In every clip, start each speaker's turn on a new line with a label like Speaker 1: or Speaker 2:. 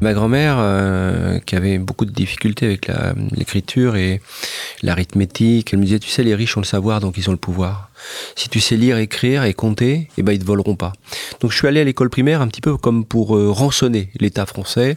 Speaker 1: Ma grand-mère, euh, qui avait beaucoup de difficultés avec l'écriture et l'arithmétique, elle me disait, tu sais, les riches ont le savoir, donc ils ont le pouvoir. Si tu sais lire, écrire et compter, eh ben, ils te voleront pas. Donc je suis allé à l'école primaire un petit peu comme pour euh, rançonner l'État français.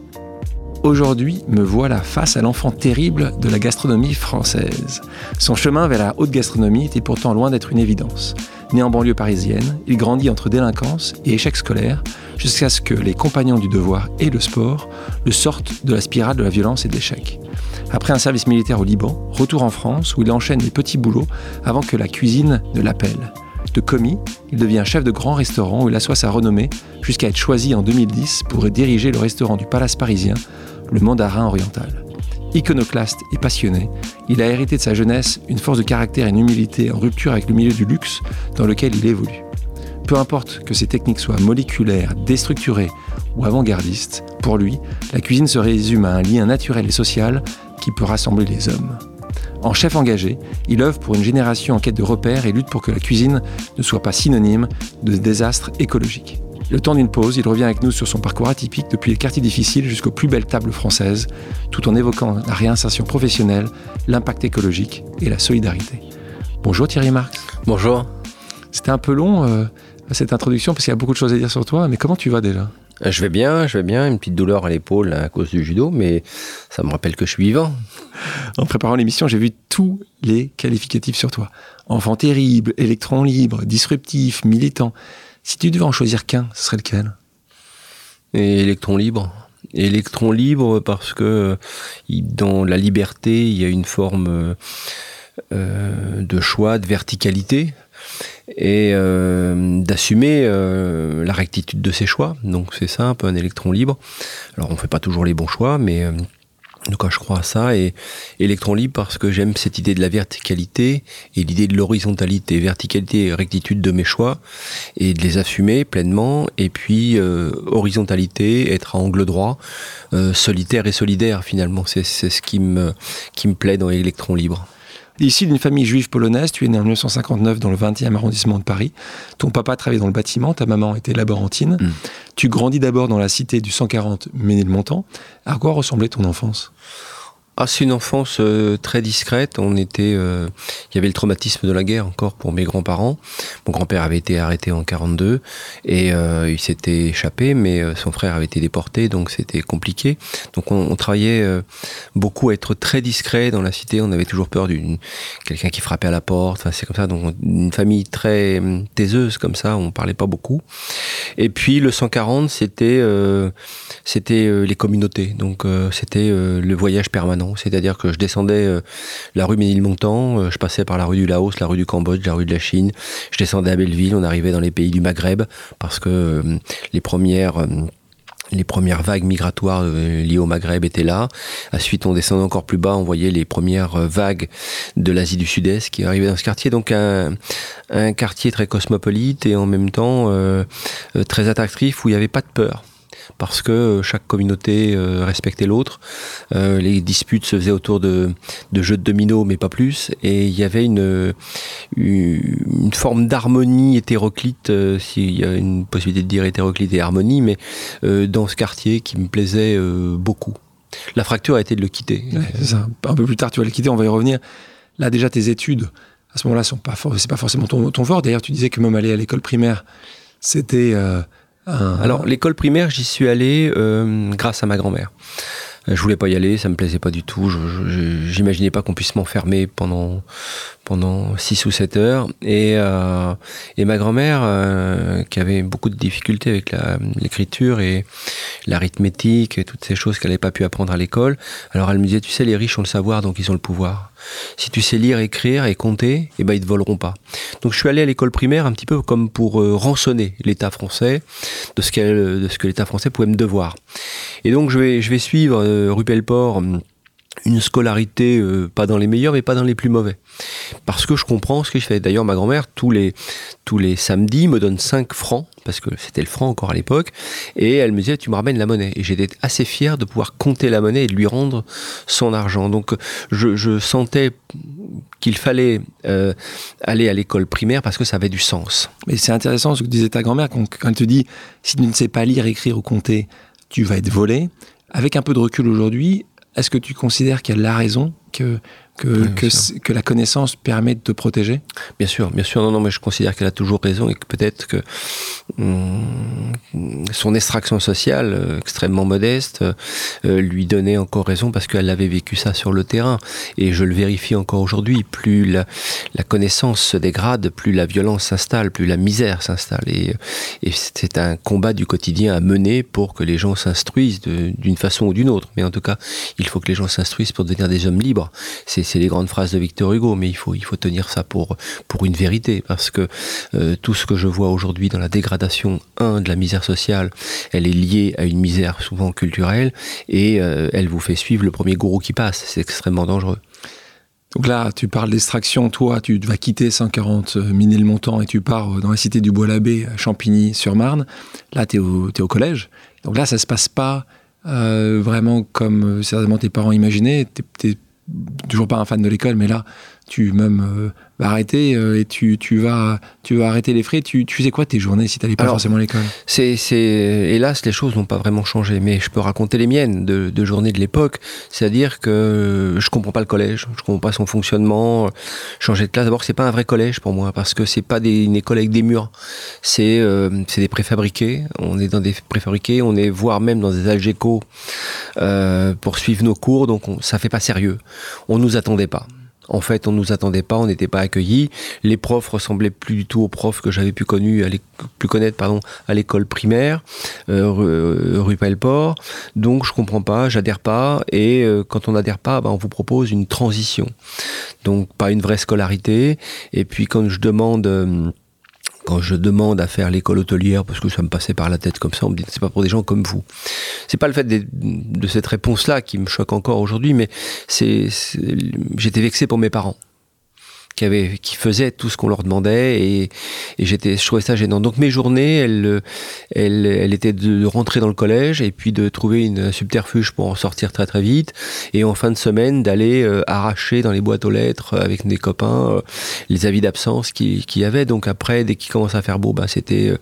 Speaker 2: Aujourd'hui, me voilà face à l'enfant terrible de la gastronomie française. Son chemin vers la haute gastronomie était pourtant loin d'être une évidence. Né en banlieue parisienne, il grandit entre délinquance et échec scolaire jusqu'à ce que les compagnons du devoir et le sport le sortent de la spirale de la violence et de l'échec. Après un service militaire au Liban, retour en France où il enchaîne les petits boulots avant que la cuisine ne l'appelle. De commis, il devient chef de grand restaurant où il assoit sa renommée jusqu'à être choisi en 2010 pour diriger le restaurant du Palace parisien, le Mandarin Oriental. Iconoclaste et passionné, il a hérité de sa jeunesse une force de caractère et une humilité en rupture avec le milieu du luxe dans lequel il évolue. Peu importe que ses techniques soient moléculaires, déstructurées ou avant-gardistes, pour lui, la cuisine se résume à un lien naturel et social qui peut rassembler les hommes. En chef engagé, il œuvre pour une génération en quête de repères et lutte pour que la cuisine ne soit pas synonyme de désastre écologique. Le temps d'une pause, il revient avec nous sur son parcours atypique depuis les quartiers difficiles jusqu'aux plus belles tables françaises, tout en évoquant la réinsertion professionnelle, l'impact écologique et la solidarité. Bonjour Thierry Marx.
Speaker 1: Bonjour.
Speaker 2: C'était un peu long euh, cette introduction parce qu'il y a beaucoup de choses à dire sur toi, mais comment tu vas déjà?
Speaker 1: Euh, Je vais bien, je vais bien, une petite douleur à l'épaule à cause du judo, mais ça me rappelle que je suis vivant.
Speaker 2: En préparant l'émission, j'ai vu tous les qualificatifs sur toi. Enfant terrible, électron libre, disruptif, militant. Si tu devais en choisir qu'un, ce serait lequel?
Speaker 1: Et électron libre. Électron libre parce que dans la liberté, il y a une forme euh, de choix, de verticalité et euh, d'assumer euh, la rectitude de ses choix. Donc c'est peu un électron libre. Alors on ne fait pas toujours les bons choix, mais donc je crois à ça. Et électron libre parce que j'aime cette idée de la verticalité et l'idée de l'horizontalité, verticalité et rectitude de mes choix. Et de les assumer pleinement. Et puis euh, horizontalité, être à angle droit, euh, solitaire et solidaire finalement, c'est ce qui me qui me plaît dans électron libre.
Speaker 2: Ici, d'une famille juive polonaise, tu es né en 1959 dans le 20e arrondissement de Paris. Ton papa travaillait dans le bâtiment, ta maman était laborantine. Mm. Tu grandis d'abord dans la cité du 140 Ménilmontant. À quoi ressemblait ton enfance?
Speaker 1: Ah, c'est une enfance euh, très discrète. On était, euh, il y avait le traumatisme de la guerre encore pour mes grands-parents. Mon grand-père avait été arrêté en 42 et euh, il s'était échappé, mais son frère avait été déporté, donc c'était compliqué. Donc on, travaillait beaucoup à être très discret dans la cité. On avait toujours peur d'une quelqu'un qui frappait à la porte. Enfin, c'est comme ça. Donc une famille très hum, taiseuse comme ça. On parlait pas beaucoup. Et puis le 140, c'était c'était les communautés. Donc c'était le voyage permanent c'est-à-dire que je descendais euh, la rue Ménilmontant, euh, je passais par la rue du Laos, la rue du Cambodge, la rue de la Chine, je descendais à Belleville, on arrivait dans les pays du Maghreb, parce que euh, les premières les premières vagues migratoires liées au Maghreb étaient là. Ensuite, on descendait encore plus bas, on voyait les premières vagues de l'Asie du Sud-Est qui arrivaient dans ce quartier. Donc un, quartier très cosmopolite et en même temps très attractif où il n'y avait pas de peur parce que euh, chaque communauté euh, respectait l'autre. Euh, les disputes se faisaient autour de, jeux de dominos, mais pas plus. Et il y avait une, forme d'harmonie hétéroclite, s'il y a une possibilité de dire hétéroclite et harmonie, mais dans ce quartier qui me plaisait beaucoup. La fracture a été de le quitter.
Speaker 2: Un peu plus tard, tu vas le quitter, on va y revenir. Là, déjà, tes études, à ce moment-là, pas, c'est pas forcément ton, ton fort. D'ailleurs, tu disais que même aller à l'école primaire, c'était
Speaker 1: ah. Alors l'école primaire, j'y suis allé euh, grâce à ma grand-mère. Euh, je voulais pas y aller, ça me plaisait pas du tout. J'imaginais pas qu'on puisse m'enfermer pendant pendant 6 ou 7 heures. Et, euh, et ma grand-mère, euh, qui avait beaucoup de difficultés avec l'écriture et l'arithmétique et toutes ces choses qu'elle n'avait pas pu apprendre à l'école, alors elle me disait, tu sais, les riches ont le savoir, donc ils ont le pouvoir. Si tu sais lire, écrire et compter, eh ben ils te voleront pas. Donc je suis allé à l'école primaire un petit peu comme pour euh, rançonner l'État français de ce, de ce que l'État français pouvait me devoir. Et donc je vais, je vais suivre euh, rue Pelleport une scolarité euh, pas dans les meilleurs mais pas dans les plus mauvais. Parce que je comprends ce que je fais. D'ailleurs ma grand-mère tous les tous les samedis me donne 5 francs parce que c'était le franc encore à l'époque et elle me disait tu me ramènes la monnaie. Et j'étais assez fier de pouvoir compter la monnaie et de lui rendre son argent. Donc je, sentais qu'il fallait euh, aller à l'école primaire parce que ça avait du sens.
Speaker 2: Mais c'est intéressant ce que disait ta grand-mère quand, quand elle te dit si tu ne sais pas lire écrire ou compter tu vas être volé. Avec un peu de recul aujourd'hui est-ce que tu considères qu'elle a raison, que que, oui, que, que, la connaissance permet de te protéger?
Speaker 1: Bien sûr, bien sûr. Non, non, mais je considère qu'elle a toujours raison et que peut-être que hum, son extraction sociale euh, extrêmement modeste euh, lui donnait encore raison parce qu'elle avait vécu ça sur le terrain. Et je le vérifie encore aujourd'hui. Plus la, la, connaissance se dégrade, plus la violence s'installe, plus la misère s'installe. Et, et c'est un combat du quotidien à mener pour que les gens s'instruisent d'une façon ou d'une autre. Mais en tout cas, il faut que les gens s'instruisent pour devenir des hommes libres. C'est c'est les grandes phrases de Victor Hugo, mais il faut, il faut tenir ça pour, pour une vérité, parce que euh, tout ce que je vois aujourd'hui dans la dégradation, un, de la misère sociale, elle est liée à une misère souvent culturelle, et euh, elle vous fait suivre le premier gourou qui passe. C'est extrêmement dangereux.
Speaker 2: Donc là, tu parles d'extraction, toi, tu vas quitter 140 Ménilmontant et tu pars dans la cité du Bois-l'Abbé, à Champigny-sur-Marne. Là, tu es, au collège. Donc là, ça se passe pas euh, vraiment comme euh, certainement tes parents imaginaient. Tu es, toujours pas un fan de l'école, mais là, tu même euh, vas arrêter euh, et tu, tu, vas, tu vas arrêter les frais. Tu, tu faisais quoi tes journées si tu n'allais pas Alors, forcément à l'école?
Speaker 1: c'est, c'est, Hélas, les choses n'ont pas vraiment changé, mais je peux raconter les miennes de, de journées de l'époque. C'est-à-dire que je comprends pas le collège, je comprends pas son fonctionnement. Changer de classe, d'abord, c'est pas un vrai collège pour moi, parce que c'est pas des, une école avec des murs. C'est, euh, c'est des préfabriqués. On est dans des préfabriqués, on est voire même dans des algécos euh, pour suivre nos cours, donc on, ça fait pas sérieux. On nous attendait pas. En fait, on nous attendait pas, on n'était pas accueillis. Les profs ressemblaient plus du tout aux profs que j'avais pu, à connaître à l'école primaire, euh, rue, rue Pelleport. Donc, je comprends pas, j'adhère pas. Et euh, quand on n'adhère pas, bah, on vous propose une transition. Donc, pas une vraie scolarité. Et puis, quand je demande... Euh, quand je demande à faire l'école hôtelière, parce que ça me passait par la tête comme ça, on me dit c'est pas pour des gens comme vous. C'est pas le fait de, cette réponse-là qui me choque encore aujourd'hui, mais j'étais vexé pour mes parents qui, avait, qui faisaient tout ce qu'on leur demandait et, j'étais, je trouvais ça gênant. Donc mes journées, elles, elles, elles étaient de rentrer dans le collège et puis de trouver une subterfuge pour en sortir très très vite et en fin de semaine d'aller euh, arracher dans les boîtes aux lettres avec des copains euh, les avis d'absence qu'il qui y avait. Donc après, dès qu'il commence à faire beau, bah, c'était, euh,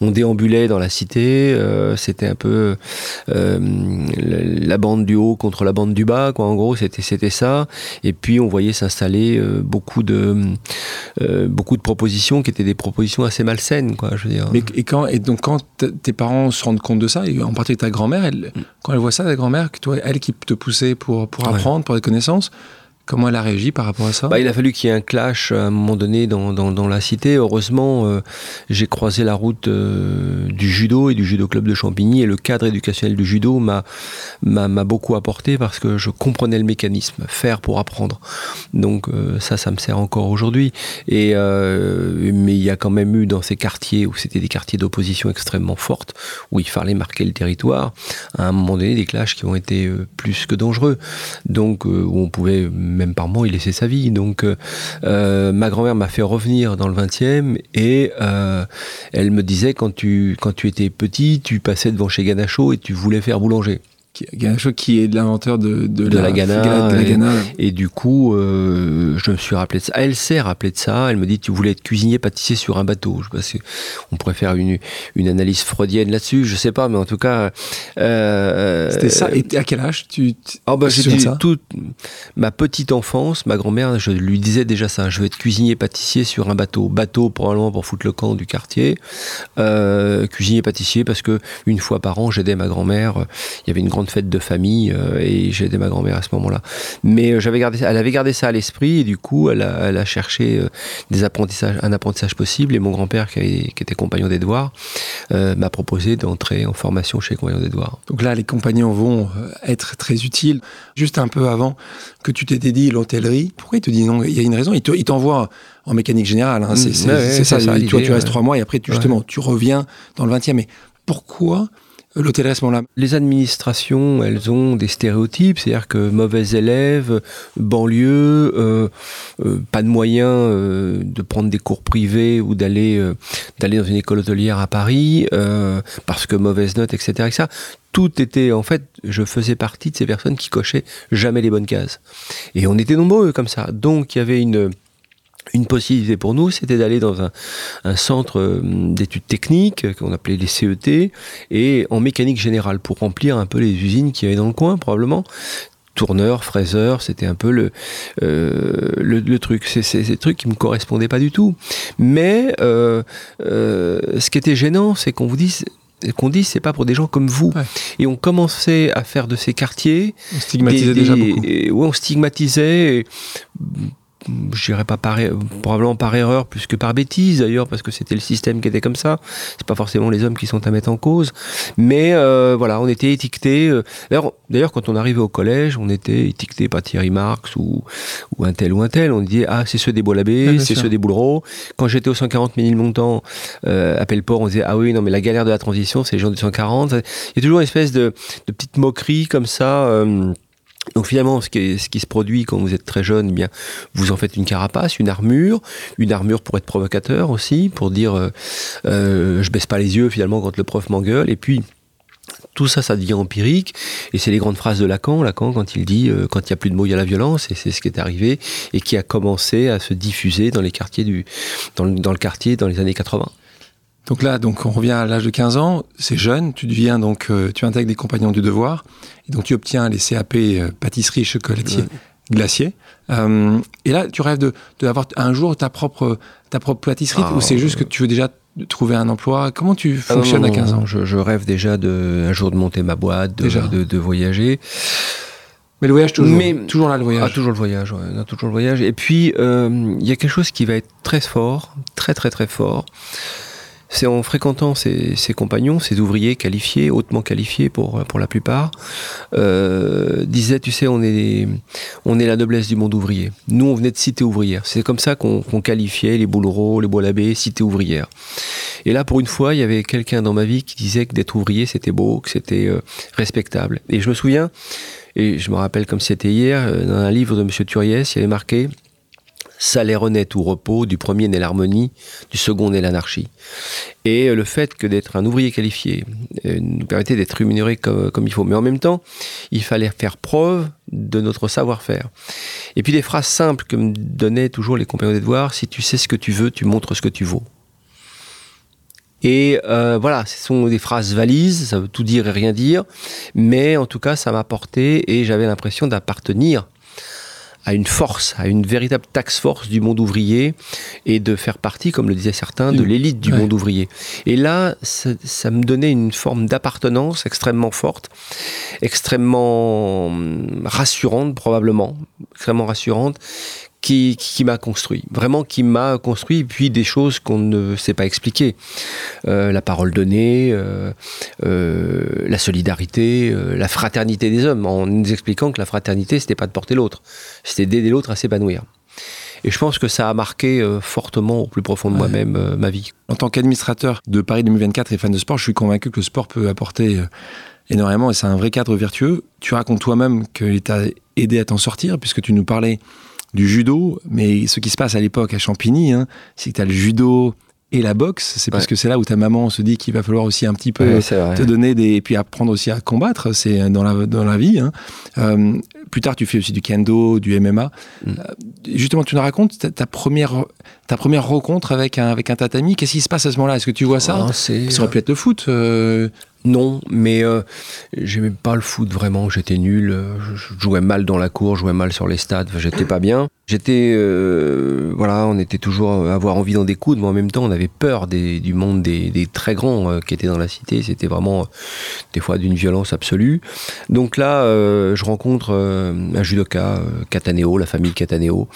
Speaker 1: on déambulait dans la cité, c'était un peu la bande du haut contre la bande du bas, quoi. En gros, c'était c'était ça. Et puis on voyait s'installer beaucoup de euh, beaucoup de propositions qui étaient des propositions assez malsaines, quoi. Je veux dire.
Speaker 2: Mais et quand et donc quand tes parents se rendent compte de ça, et en particulier ta grand-mère, elle, mm. quand elle voit ça, ta grand-mère, que toi, elle qui te poussait pour pour apprendre, ouais. pour des connaissances. Comment elle a réagi par rapport à ça
Speaker 1: bah, Il a fallu qu'il y ait un clash à un moment donné dans, dans, la cité. Heureusement, euh, j'ai croisé la route euh, du judo et du judo club de Champigny et le cadre éducationnel du judo m'a beaucoup apporté parce que je comprenais le mécanisme, faire pour apprendre. Donc euh, ça, ça me sert encore aujourd'hui. Euh, mais il y a quand même eu dans ces quartiers où c'était des quartiers d'opposition extrêmement fortes, où il fallait marquer le territoire, à un moment donné des clashs qui ont été euh, plus que dangereux. Donc euh, où on pouvait même par mois, il laissait sa vie. Donc, euh, ma grand-mère m'a fait revenir dans le 20e et euh, elle me disait quand tu, quand tu étais petit, tu passais devant chez Ganacho et tu voulais faire boulanger.
Speaker 2: Ganacho qui est l'inventeur de, de,
Speaker 1: de, la, la de la Gana. Et, et, du coup, euh, je me suis rappelé de ça. Elle s'est rappelé de ça. Elle me dit tu voulais être cuisinier pâtissier sur un bateau. Je sais pas si on pourrait faire une, une analyse freudienne là-dessus. Je sais pas, mais en tout cas.
Speaker 2: Euh, C'était ça. Et à quel âge tu
Speaker 1: Oh bah j'ai toute ma petite enfance. Ma grand-mère, je lui disais déjà ça. Je veux être cuisinier pâtissier sur un bateau. Bateau probablement pour foutre le camp du quartier. Euh, cuisinier pâtissier parce que une fois par an, j'aidais ma grand-mère. Il y avait une grande fête de famille euh, et j'ai aidé ma grand-mère à ce moment-là. Mais euh, j'avais gardé, elle avait gardé ça à l'esprit et du coup, elle a, elle a cherché euh, des apprentissages, un apprentissage possible. Et mon grand-père, qui, qui, était compagnon d'Edouard, euh, m'a proposé d'entrer en formation chez compagnon d'Edouard.
Speaker 2: Donc là, les compagnons vont être très utiles. Juste un peu avant que tu t'étais dit l'hôtellerie, pourquoi il te dit non? Il y a une raison. Il t'envoie en mécanique générale. Hein. C'est mmh, ouais, ça. ça toi, tu restes trois mois et après, tu, justement, ouais. tu reviens dans le 20e. Mais pourquoi l'hôtellerie à ce moment-là
Speaker 1: Les administrations, elles ont des stéréotypes, c'est-à-dire que mauvais élèves, banlieue, euh, euh, pas de moyens euh, de prendre des cours privés ou d'aller d'aller dans une école hôtelière à Paris, parce que mauvaise note, etc., etc. Tout était, en fait, je faisais partie de ces personnes qui cochaient jamais les bonnes cases. Et on était nombreux comme ça. Donc il y avait une une possibilité pour nous, c'était d'aller dans un, centre euh, d'études techniques qu'on appelait les CET et en mécanique générale pour remplir un peu les usines qu'il y avait dans le coin probablement tourneur, fraiseur, c'était un peu le, euh, le, truc. C'est des trucs qui me correspondaient pas du tout. Mais euh, ce qui était gênant, c'est qu'on vous dise qu'on dit c'est pas pour des gens comme vous et on commençait à faire de ces quartiers
Speaker 2: on stigmatisait déjà beaucoup
Speaker 1: on stigmatisait je dirais pas par, probablement par erreur plus que par bêtise d'ailleurs parce que c'était le système qui était comme ça. C'est pas forcément les hommes qui sont à mettre en cause. Mais euh, voilà on était étiqueté euh, d'ailleurs quand on arrivait au collège on était étiqueté par Thierry Marx ou, ou un tel ou un tel. On disait ah c'est ceux des Bois-l'Abbé c'est ceux des Boulereau quand j'étais au 140 000 montants euh, à Pelleport on disait ah oui non mais la galère de la transition c'est les gens du 140 il y a toujours une espèce de, de petite moquerie comme ça euh, donc finalement, ce qui, ce qui, se produit quand vous êtes très jeune, eh bien, vous en faites une carapace, une armure, une armure pour être provocateur aussi, pour dire euh, euh, je baisse pas les yeux finalement quand le prof m'engueule, et puis tout ça, ça devient empirique, et c'est les grandes phrases de Lacan, Lacan quand il dit euh, quand il n'y a plus de mots, il y a la violence, et c'est ce qui est arrivé et qui a commencé à se diffuser dans les quartiers du, dans le, dans le quartier dans les années 80.
Speaker 2: Donc là, donc on revient à l'âge de 15 ans, c'est jeune, tu deviens donc, euh, tu intègres les compagnons du devoir, et donc tu obtiens les CAP euh, pâtisserie, chocolatier, glacier. Euh, et là, tu rêves de, avoir un jour ta propre, ta propre pâtisserie, ou c'est juste que tu veux déjà trouver un emploi? Comment tu ah fonctionnes à 15 ans?
Speaker 1: Je, rêve déjà de, un jour de monter ma boîte, de, de, voyager.
Speaker 2: Mais le voyage toujours. Mais, toujours là le voyage.
Speaker 1: Ah, toujours le voyage, ouais, toujours le voyage. Et puis il y a quelque chose qui va être très fort, très très très fort c'est en fréquentant ses, compagnons, ses ouvriers qualifiés, hautement qualifiés pour, pour la plupart, euh, disait, tu sais, on est, on est la noblesse du monde ouvrier. Nous, on venait de cité ouvrière. C'est comme ça qu'on qualifiait les Boulereaux, les Bois-l'Abbé, cité ouvrière. Et là, pour une fois, il y avait quelqu'un dans ma vie qui disait que d'être ouvrier, c'était beau, que c'était euh, respectable. Et je me souviens, et je me rappelle comme c'était hier, euh, dans un livre de M. Turiès, il y avait marqué salaire honnête ou repos, du premier naît l'harmonie, du second naît l'anarchie. Et euh, le fait que d'être un ouvrier qualifié euh, nous permettait d'être rémunéré comme, comme, il faut. Mais en même temps, il fallait faire preuve de notre savoir-faire. Et puis des phrases simples que me donnaient toujours les compagnons des devoirs, si tu sais ce que tu veux, tu montres ce que tu vaux. Et euh, voilà, ce sont des phrases valises, ça veut tout dire et rien dire, mais en tout cas, ça m'a porté et j'avais l'impression d'appartenir à une force, à une véritable taxe force du monde ouvrier et de faire partie, comme le disaient certains, de l'élite du monde ouvrier. Et là, ça, me donnait une forme d'appartenance extrêmement forte, extrêmement hum, rassurante probablement, extrêmement rassurante, qui, qui m'a construit, vraiment qui m'a construit, puis des choses qu'on ne sait pas expliquer. Euh, la parole donnée, euh, euh, la solidarité, la fraternité des hommes, en nous expliquant que la fraternité, c'était pas de porter l'autre, c'était d'aider l'autre à s'épanouir. Et je pense que ça a marqué fortement au plus profond de moi-même ma vie.
Speaker 2: En tant qu'administrateur de Paris 2024 et fan de sport, je suis convaincu que le sport peut apporter énormément et c'est un vrai cadre vertueux. Tu racontes toi-même qu'il t'a aidé à t'en sortir puisque tu nous parlais du judo, mais ce qui se passe à l'époque à Champigny, hein, c'est que tu as le judo et la boxe, c'est parce que c'est là où ta maman se dit qu'il va falloir aussi un petit peu te donner des... Et puis apprendre aussi à combattre, c'est dans la, dans la vie. Hein. Euh, plus tard, tu fais aussi du kendo, du MMA. Mm. Euh, justement, tu nous racontes ta, première, ta première rencontre avec un, avec un tatami. Qu'est-ce qui se passe à ce moment-là? Est-ce que tu vois ça? Ah, Ça aurait pu être le foot. Euh,
Speaker 1: non, mais euh, j'aimais pas le foot vraiment, j'étais nul, je jouais mal dans la cour, je jouais mal sur les stades, j'étais pas bien. J'étais, euh, voilà, on était toujours à avoir envie d'en découdre, mais en même temps, on avait peur du monde des, très grands euh, qui étaient dans la cité. C'était vraiment des fois d'une violence absolue. Donc là, je rencontre un judoka, Cataneo, la famille Cataneo,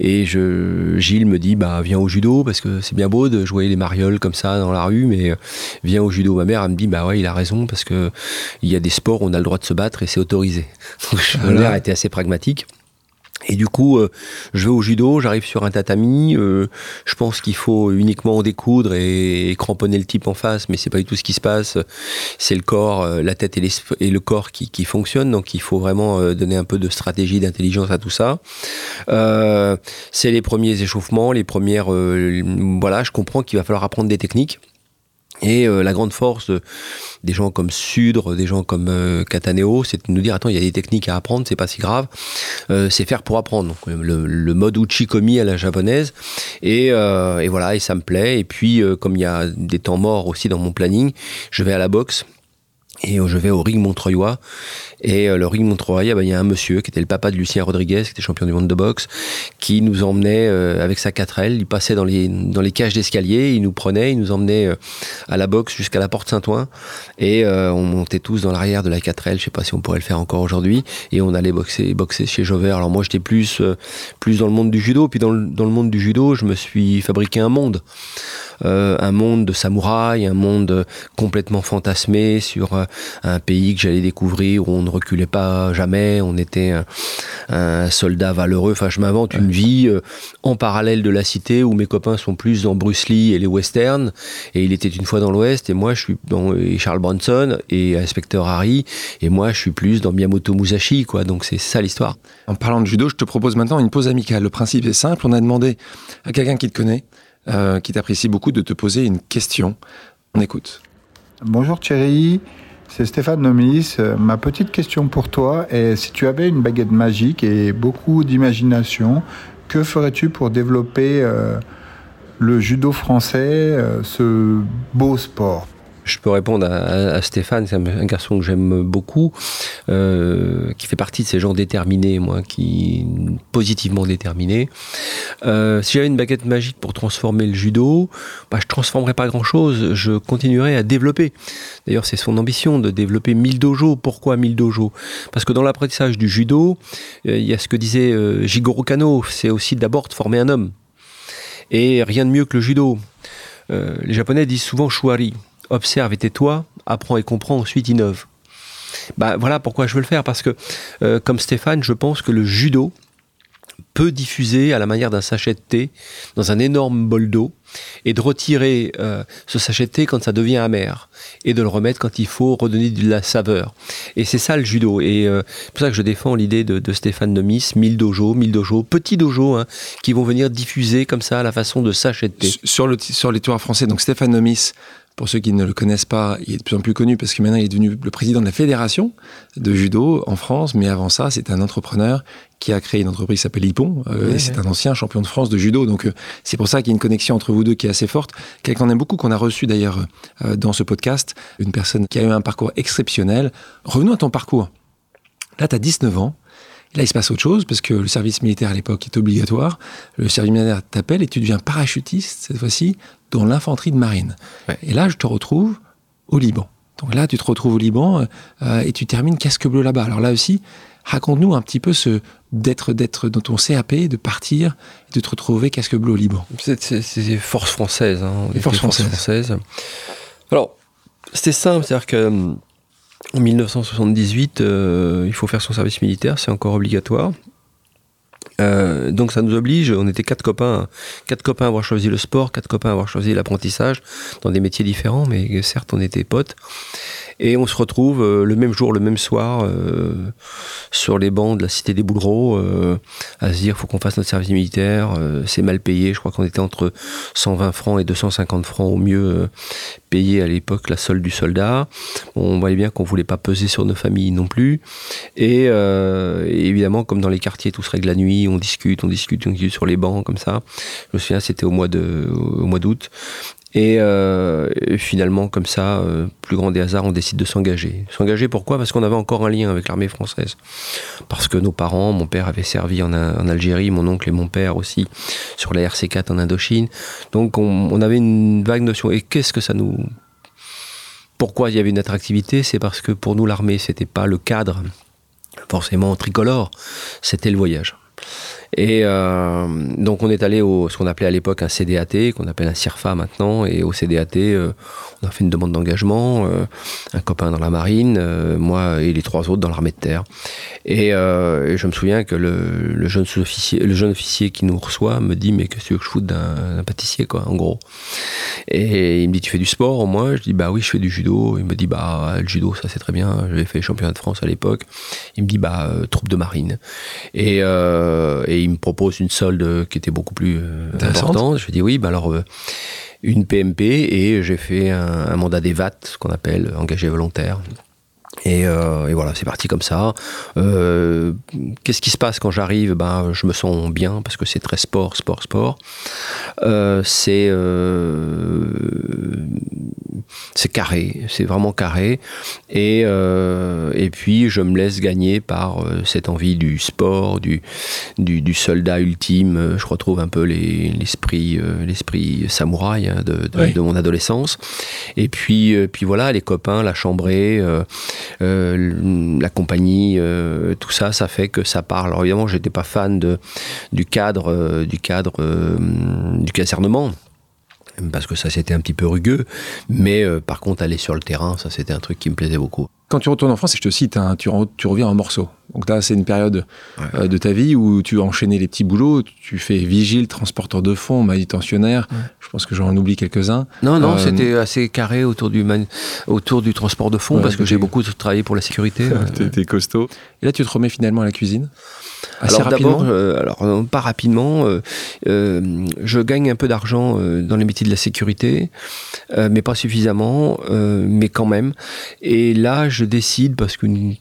Speaker 1: et Gilles me dit, bah viens au judo parce que c'est bien beau de jouer les marioles comme ça dans la rue, mais viens au judo. Ma mère me dit, bah ouais, il a raison parce que il y a des sports où on a le droit de se battre et c'est autorisé. Donc, voilà. était assez pragmatique. Et du coup, euh, je vais au judo, j'arrive sur un tatami. Euh, je pense qu'il faut uniquement découdre et, cramponner le type en face, mais c'est pas du tout ce qui se passe. C'est le corps, euh, la tête et, et, le corps qui, qui fonctionnent. Donc, il faut vraiment donner un peu de stratégie, d'intelligence à tout ça. c'est les premiers échauffements, les premières. voilà, je comprends qu'il va falloir apprendre des techniques. Et euh, la grande force des gens comme Sudre, des gens comme euh, Cataneo, c'est de nous dire attends, il y a des techniques à apprendre, c'est pas si grave. Euh, c'est faire pour apprendre. Donc, le, le, mode uchikomi à la japonaise. Et, et, voilà, et ça me plaît. Et puis, comme il y a des temps morts aussi dans mon planning, je vais à la boxe. Et je vais au ring Montreuillois. Et euh, le ring Montreuil, bah, il y a un monsieur qui était le papa de Lucien Rodriguez, qui était champion du monde de boxe, qui nous emmenait euh, avec sa 4L. Il passait dans les, dans les cages d'escalier, il nous prenait, il nous emmenait euh, à la boxe jusqu'à la porte Saint-Ouen. Et on montait tous dans l'arrière de la 4L. Je sais pas si on pourrait le faire encore aujourd'hui. Et on allait boxer, boxer chez Jover. Alors moi, j'étais plus, plus dans le monde du judo. Puis dans dans le monde du judo, je me suis fabriqué un monde. Un monde de samouraïs, un monde complètement fantasmé sur un pays que j'allais découvrir où on reculait pas jamais, on était un, soldat valeureux. Enfin, je m'invente une vie euh, en parallèle de la cité où mes copains sont plus dans Bruce Lee et les westerns. Et il était une fois dans l'Ouest et moi je suis dans Charles Bronson et Inspecteur Harry et moi je suis plus dans Miyamoto Musashi, quoi. Donc c'est ça l'histoire.
Speaker 2: En parlant de judo, je te propose maintenant une pause amicale. Le principe est simple. On a demandé à quelqu'un qui te connaît, euh, qui t'apprécie beaucoup, de te poser une question. On écoute.
Speaker 3: Bonjour Thierry. C'est Stéphane Nomis. Euh, ma petite question pour toi est si tu avais une baguette magique et beaucoup d'imagination, que ferais-tu pour développer euh, le judo français, ce beau sport?
Speaker 1: Je peux répondre à, Stéphane, c'est un, garçon que j'aime beaucoup, euh, qui fait partie de ces gens déterminés, moi, qui positivement déterminés. Euh, si j'avais une baguette magique pour transformer le judo, bah, je transformerais pas grand-chose, je continuerais à développer. D'ailleurs, c'est son ambition de développer 1000 dojos. Pourquoi 1000 dojos? Parce que dans l'apprentissage du judo, euh, il y a ce que disait Jigoro Kano, c'est aussi d'abord de former un homme. Et rien de mieux que le judo. les Japonais disent souvent shuari observe et tais-toi, apprends et comprends, ensuite innove. Bah, voilà pourquoi je veux le faire, parce que euh, comme Stéphane, je pense que le judo peut diffuser à la manière d'un sachet de thé dans un énorme bol d'eau et de retirer euh, ce sachet de thé quand ça devient amer et de le remettre quand il faut redonner de la saveur. Et c'est ça le judo. Et euh, c'est pour ça que je défends l'idée de, Stéphane Nomis, 1000 dojos, 1000 dojos, petits dojos hein, qui vont venir diffuser comme ça à la façon de sachet de thé.
Speaker 2: Sur, le, sur les toits français, donc Stéphane Nomis, pour ceux qui ne le connaissent pas, il est de plus en plus connu parce que maintenant il est devenu le président de la fédération de judo en France. Mais avant ça, c'est un entrepreneur qui a créé une entreprise qui s'appelle Hippon. Euh, c'est un ancien champion de France de judo. Donc euh, c'est pour ça qu'il y a une connexion entre vous deux qui est assez forte. Quelqu'un aime beaucoup, qu'on a reçu d'ailleurs euh, dans ce podcast, une personne qui a eu un parcours exceptionnel. Revenons à ton parcours. Là, tu as 19 ans. Là, il se passe autre chose parce que le service militaire à l'époque est obligatoire. Le service militaire t'appelle et tu deviens parachutiste cette fois-ci dans l'infanterie de marine. Et là, je te retrouve au Liban. Donc là, tu te retrouves au Liban euh, et tu termines casque bleu là-bas. Alors là aussi, raconte-nous un petit peu ce d'être d'être dans ton CAP, de partir, et de te retrouver casque bleu au Liban.
Speaker 1: C'est forces françaises. Hein,
Speaker 2: les forces françaises.
Speaker 1: Alors, c'était simple, c'est-à-dire que en 1978, euh, il faut faire son service militaire, c'est encore obligatoire. Euh, donc ça nous oblige, on était quatre copains, quatre copains à avoir choisi le sport, quatre copains à avoir choisi l'apprentissage dans des métiers différents, mais certes on était potes. Et on se retrouve euh, le même jour, le même soir, euh, sur les bancs de la cité des Boulereaux, euh, à se dire faut qu'on fasse notre service militaire, c'est mal payé. Je crois qu'on était entre 120 francs et 250 francs au mieux payé à l'époque la solde du soldat. on voyait bien qu'on voulait pas peser sur nos familles non plus. Et, évidemment, comme dans les quartiers, tout se règle la nuit, on discute, on discute, on discute sur les bancs comme ça. Je me souviens, c'était au mois de, au mois d'août. Euh, et, finalement, comme ça, euh, plus grand des hasards, on décide de s'engager. S'engager pourquoi? Parce qu'on avait encore un lien avec l'armée française. Parce que nos parents, mon père avait servi en, Algérie, mon oncle et mon père aussi sur la RC4 en Indochine. Donc on, avait une vague notion. Et qu'est-ce que ça nous... Pourquoi il y avait une attractivité? C'est parce que pour nous, l'armée, c'était pas le cadre forcément tricolore, c'était le voyage. Et euh, donc on est allé au ce qu'on appelait à l'époque un CDAT, qu'on appelle un CIRFA maintenant, et au CDAT, euh, on a fait une demande d'engagement, euh, un copain dans la marine, moi et les trois autres dans l'armée de terre. Et, et je me souviens que le, le jeune sous-officier, le jeune officier qui nous reçoit me dit mais qu'est-ce que je foute d'un pâtissier quoi, en gros. Et il me dit tu fais du sport au moins? Je dis bah oui je fais du judo. Il me dit bah le judo ça c'est très bien. J'avais fait championnat de France à l'époque. Il me dit bah troupe de marine. Et, euh, et il me propose une solde qui était beaucoup plus euh, importante. Je lui dis oui bah alors euh, une PMP et j'ai fait un, un mandat d'EVAT, ce qu'on appelle engagé volontaire. Et, euh, et voilà, c'est parti comme ça. Euh, Qu'est-ce qui se passe quand j'arrive? Ben, Je me sens bien parce que c'est très sport, sport, sport. Euh, c'est c'est carré, c'est vraiment carré. Et, euh, et puis, je me laisse gagner par euh, cette envie du sport, du, du, du soldat ultime. Euh, Je retrouve un peu les- l'esprit l'esprit samouraï hein, de, de-
Speaker 2: Oui.
Speaker 1: de mon adolescence. Et puis, euh, puis voilà, les copains, la chambrée, la compagnie, tout ça, ça fait que ça parle. Alors évidemment, j'étais pas fan de, du cadre, du cadre du casernement. Parce que ça c'était un petit peu rugueux, mais euh, par contre aller sur le terrain, ça c'était un truc qui me plaisait beaucoup.
Speaker 2: Quand tu retournes en France, et je te cite, hein, tu, tu reviens en morceaux. Donc là, c'est une période
Speaker 1: Ouais.
Speaker 2: euh, de ta vie où tu as enchaîné les petits boulots. Tu fais vigile, transporteur de fonds, manutentionnaire.
Speaker 1: Ouais.
Speaker 2: Je pense que j'en oublie quelques-uns.
Speaker 1: Non, non,
Speaker 2: Euh,
Speaker 1: c'était assez carré autour du, man- autour du transport de fonds,
Speaker 2: Ouais,
Speaker 1: parce que
Speaker 2: t'étais-
Speaker 1: j'ai beaucoup travaillé pour la sécurité. euh.
Speaker 2: T'es- T'es costaud. Et là, tu te remets finalement à la cuisine? Assez
Speaker 1: alors d'abord, euh, alors euh, pas rapidement, euh, euh, je gagne un peu d'argent euh, dans les métiers de la sécurité, euh, mais pas suffisamment, euh, mais quand même. Et là, je décide parce qu'une